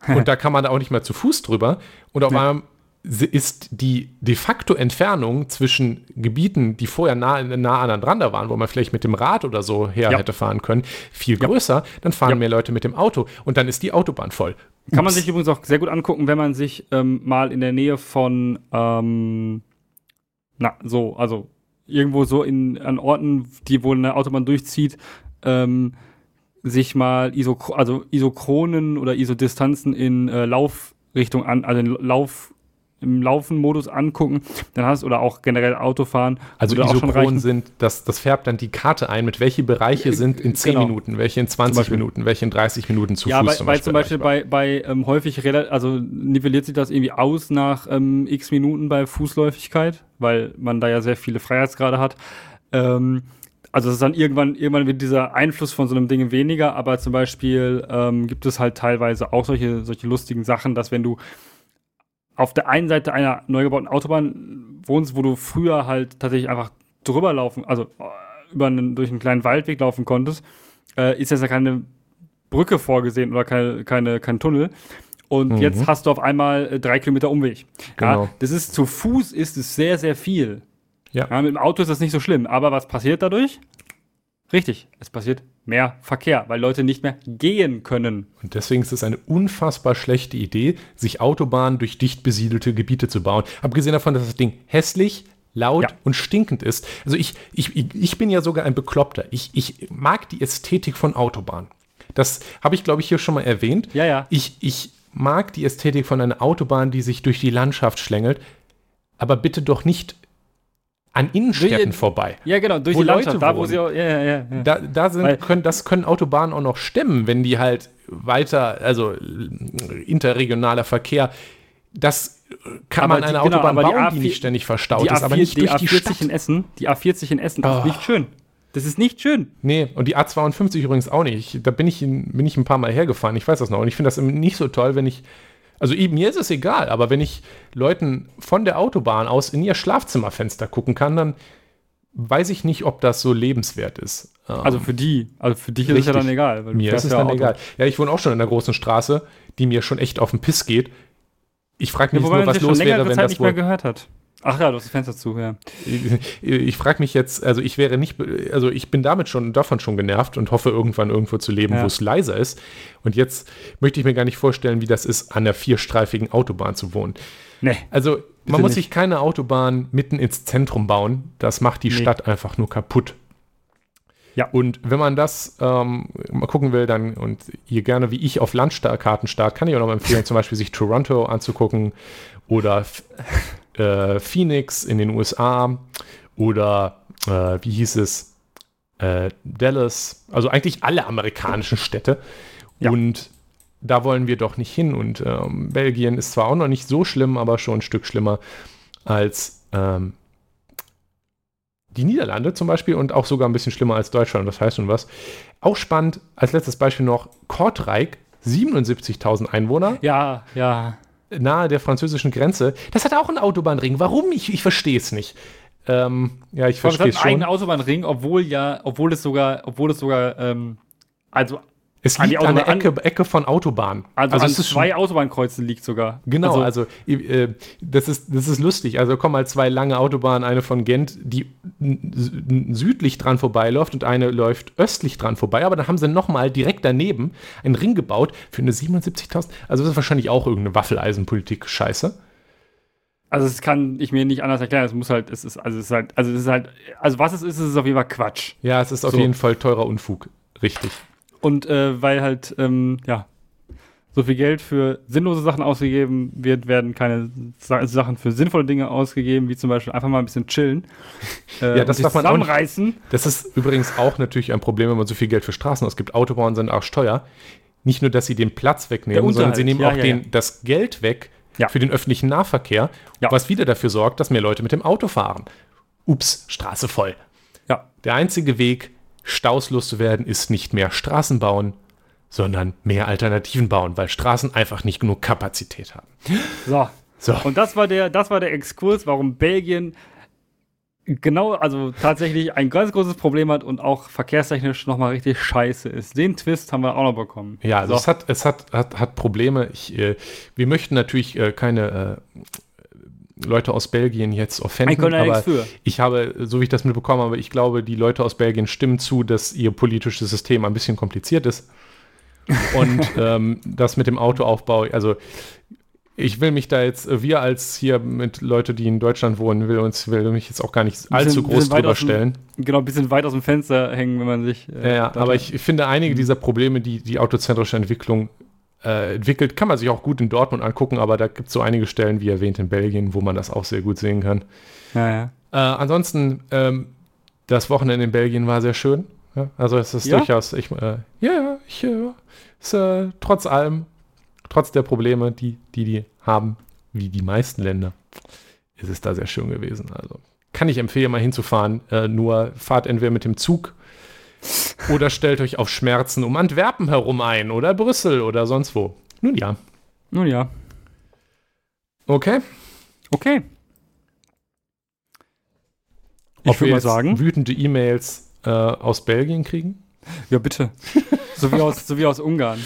und da kann man da auch nicht mehr zu Fuß drüber. Und auf Ja. einmal ist die de facto Entfernung zwischen Gebieten, die vorher nah, nah aneinander waren, wo man vielleicht mit dem Rad oder so her Ja. hätte fahren können, viel Ja. größer. Dann fahren Ja. mehr Leute mit dem Auto und dann ist die Autobahn voll. Kann man sich übrigens auch sehr gut angucken, wenn man sich ähm, mal in der Nähe von, ähm, na, so, also irgendwo so in, an Orten, die wo eine Autobahn durchzieht, ähm, sich mal Iso, also Isochronen oder Isodistanzen in äh, Laufrichtung an, also in Lauf, im Laufen-Modus angucken, dann hast oder auch generell Autofahren. Also würde auch schon Isochron reichen. sind, das, das färbt dann die Karte ein, mit welche Bereiche Äh, sind in 10 genau. Minuten, welche in 20 Beispiel. Minuten, welche in 30 Minuten zu ja, Fuß bei, zum bei Beispiel zum Beispiel bei, bei ähm, häufig, also nivelliert sich das irgendwie aus nach ähm, x Minuten bei Fußläufigkeit, weil man da ja sehr viele Freiheitsgrade hat. Ähm, also es ist dann irgendwann, irgendwann wird dieser Einfluss von so einem Ding weniger, aber zum Beispiel ähm, gibt es halt teilweise auch solche, solche lustigen Sachen, dass wenn du auf der einen Seite einer neu gebauten Autobahn wohnst, wo du früher halt tatsächlich einfach drüber laufen, also äh, über einen, durch einen kleinen Waldweg laufen konntest, äh, ist jetzt ja keine Brücke vorgesehen oder keine, keine, kein Tunnel. Und Mhm. jetzt hast du auf einmal äh, drei Kilometer Umweg. Genau. Ja, das ist zu Fuß ist es sehr, sehr viel. Ja. Ja, mit dem Auto ist das nicht so schlimm. Aber was passiert dadurch? Richtig, es passiert mehr Verkehr, weil Leute nicht mehr gehen können. Und deswegen ist es eine unfassbar schlechte Idee, sich Autobahnen durch dicht besiedelte Gebiete zu bauen. Abgesehen davon, dass das Ding hässlich, laut Ja. und stinkend ist. Also ich, ich, ich- bin ja sogar ein Bekloppter. Ich, ich mag die Ästhetik von Autobahnen. Das habe ich, glaube ich, hier schon mal erwähnt. Ja, ja. Ich, ich mag die Ästhetik von einer Autobahn, die sich durch die Landschaft schlängelt, aber bitte doch nicht an Innenstädten Durch- vorbei. Ja, genau, durch Wo die Landschaft, Leute da wo sie auch, ja, ja, ja. Da, da sind, Weil- können, das können Autobahnen auch noch stemmen, wenn die halt weiter, also interregionaler Verkehr, das kann Aber man die- eine genau, Autobahn die bauen, die A4 nicht ständig verstaut Die ist, aber A4, nicht die durch die A40 Stadt. in Essen, die A40 in Essen Oh. ist nicht schön. Das ist nicht schön. Nee, und die A52 übrigens auch nicht. Da bin ich, in, bin ich ein paar Mal hergefahren, ich weiß das noch. Und ich finde das nicht so toll, wenn ich, also eben, mir ist es egal, aber wenn ich Leuten von der Autobahn aus in ihr Schlafzimmerfenster gucken kann, dann weiß ich nicht, ob das so lebenswert ist. Ähm, Also für die. Also für dich ist es ja Richtig. dann egal. weil mir ist es ja dann Auto. egal. Ja, ich wohne auch schon in einer großen Straße, die mir schon echt auf den Piss geht. Ich frage Ja, mich wobei nur, was los wäre, wenn Zeit das nicht mehr gehört hat. Ach ja, du hast das Fenster zu, ja. Ich, ich frage mich jetzt, also ich wäre nicht, also ich bin damit schon, davon schon genervt und hoffe irgendwann irgendwo zu leben, Ja. wo es leiser ist. Und jetzt möchte ich mir gar nicht vorstellen, wie das ist, an der vierstreifigen Autobahn zu wohnen. Nee. Also man muss nicht. sich keine Autobahn mitten ins Zentrum bauen. Das macht die Nee. Stadt einfach nur kaputt. Ja. Und wenn man das ähm, mal gucken will, dann und ihr gerne wie ich auf Landkarten starrt, kann ich auch noch empfehlen, zum Beispiel sich Toronto anzugucken oder äh, Phoenix in den USA oder äh, wie hieß es äh, Dallas, also eigentlich alle amerikanischen Städte. Ja. Und da wollen wir doch nicht hin. Und ähm, Belgien ist zwar auch noch nicht so schlimm, aber schon ein Stück schlimmer als ähm, die Niederlande zum Beispiel und auch sogar ein bisschen schlimmer als Deutschland. Das heißt schon was. Auch spannend, als letztes Beispiel noch Kortrijk, 77.000 Einwohner, Ja, ja. Nahe der französischen Grenze. Das hat auch einen Autobahnring. Warum? Ich, ich verstehe es nicht. Ähm, ja, ich verstehe es hat einen eigenen schon. Autobahnring, obwohl ja, obwohl es sogar, obwohl es sogar, ähm, also, Es an liegt an der Autobahn- Ecke, Ecke von Autobahn. also, an es ist zwei Autobahnkreuzen liegt sogar. Genau, Also, also, äh, das, ist, das ist lustig. Also kommen halt zwei lange Autobahnen, eine von Gent, die südlich dran vorbeiläuft und eine läuft östlich dran vorbei. Aber dann haben sie nochmal direkt daneben einen Ring gebaut für eine 77.000. Also das ist wahrscheinlich auch irgendeine Waffeleisen-Politik-Scheiße. also das kann ich mir nicht anders erklären. Es muss halt, es ist, also es ist halt, also es ist halt, also was es ist, ist es auf jeden Fall Quatsch. Ja, es ist auf So. jeden Fall teurer Unfug. Richtig. Und äh, weil halt, ähm, ja, so viel Geld für sinnlose Sachen ausgegeben wird, werden keine Sa Sachen für sinnvolle Dinge ausgegeben, wie zum Beispiel einfach mal ein bisschen chillen. (laughs) Äh, Ja, das darf man zusammenreißen. Das ist übrigens auch natürlich ein Problem, wenn man so viel Geld für Straßen ausgibt. Autobahnen sind auch teuer. Nicht nur, dass sie den Platz wegnehmen, sondern sie nehmen ja, auch ja, den, das Geld weg für den öffentlichen Nahverkehr, was wieder dafür sorgt, dass mehr Leute mit dem Auto fahren. Ups, Straße voll. Ja. Der einzige Weg, Staus loszuwerden, ist nicht mehr Straßen bauen, sondern mehr Alternativen bauen, weil Straßen einfach nicht genug Kapazität haben. So. So. Und das war der, das war der Exkurs, warum Belgien genau, also tatsächlich ein ganz großes Problem hat und auch verkehrstechnisch nochmal richtig scheiße ist. Den Twist haben wir auch noch bekommen. Ja, also So. es, hat, es hat, hat, hat Probleme. Ich, äh, wir möchten natürlich äh, keine äh, Leute aus Belgien jetzt Ich offenden, da aber nichts für. ich habe, so wie ich das mitbekommen habe, ich glaube, die Leute aus Belgien stimmen zu, dass ihr politisches System ein bisschen kompliziert ist. (laughs) Und ähm, das mit dem Autoaufbau, also ich will mich da jetzt, wir als hier mit Leute, die in Deutschland wohnen, will uns, will mich jetzt auch gar nicht allzu sind- wir groß drüber aus dem- stellen. Genau, ein bisschen weit aus dem Fenster hängen, wenn man sich. äh, Ja, aber ich finde, einige dieser Probleme, die die autozentrische Entwicklung äh, entwickelt, kann man sich auch gut in Dortmund angucken, aber da gibt es so einige Stellen, wie erwähnt, in Belgien, wo man das auch sehr gut sehen kann. Ja, ja. Äh, ansonsten, ähm, das Wochenende in Belgien war sehr schön. Ja? Also es ist durchaus, ich, äh, ja, ja, ich, äh, ist, äh, trotz allem, trotz der Probleme, die, die die haben, wie die meisten Länder, ist es da sehr schön gewesen. Also kann ich empfehlen, mal hinzufahren. Äh, nur fahrt entweder mit dem Zug oder stellt euch auf Schmerzen um Antwerpen herum ein oder Brüssel oder sonst wo. Nun ja. Nun ja. Okay. Okay. Ob Ich würde wir mal jetzt sagen. wütende E-Mails äh, aus Belgien kriegen? Ja, bitte. (laughs) so, wie aus, so wie aus Ungarn.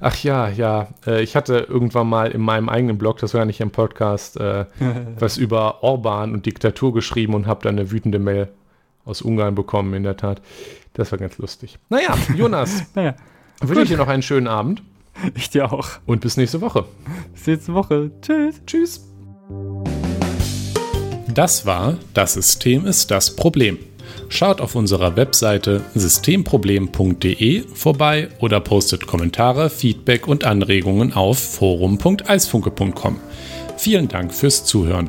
Ach ja, ja. Äh, ich hatte irgendwann mal in meinem eigenen Blog, das war ja nicht im Podcast, äh, (laughs) was über Orban und Diktatur geschrieben und habe dann eine wütende Mail aus Ungarn bekommen, in der Tat. Das war ganz lustig. Naja, Jonas, (laughs) naja, wünsche ich dir noch einen schönen Abend ich dir auch. und bis nächste Woche. Bis nächste Woche. Tschüss. Tschüss. Das war Das System ist das Problem. Schaut auf unserer Webseite systemproblem.de vorbei oder postet Kommentare, Feedback und Anregungen auf forum.eisfunke.com. Vielen Dank fürs Zuhören.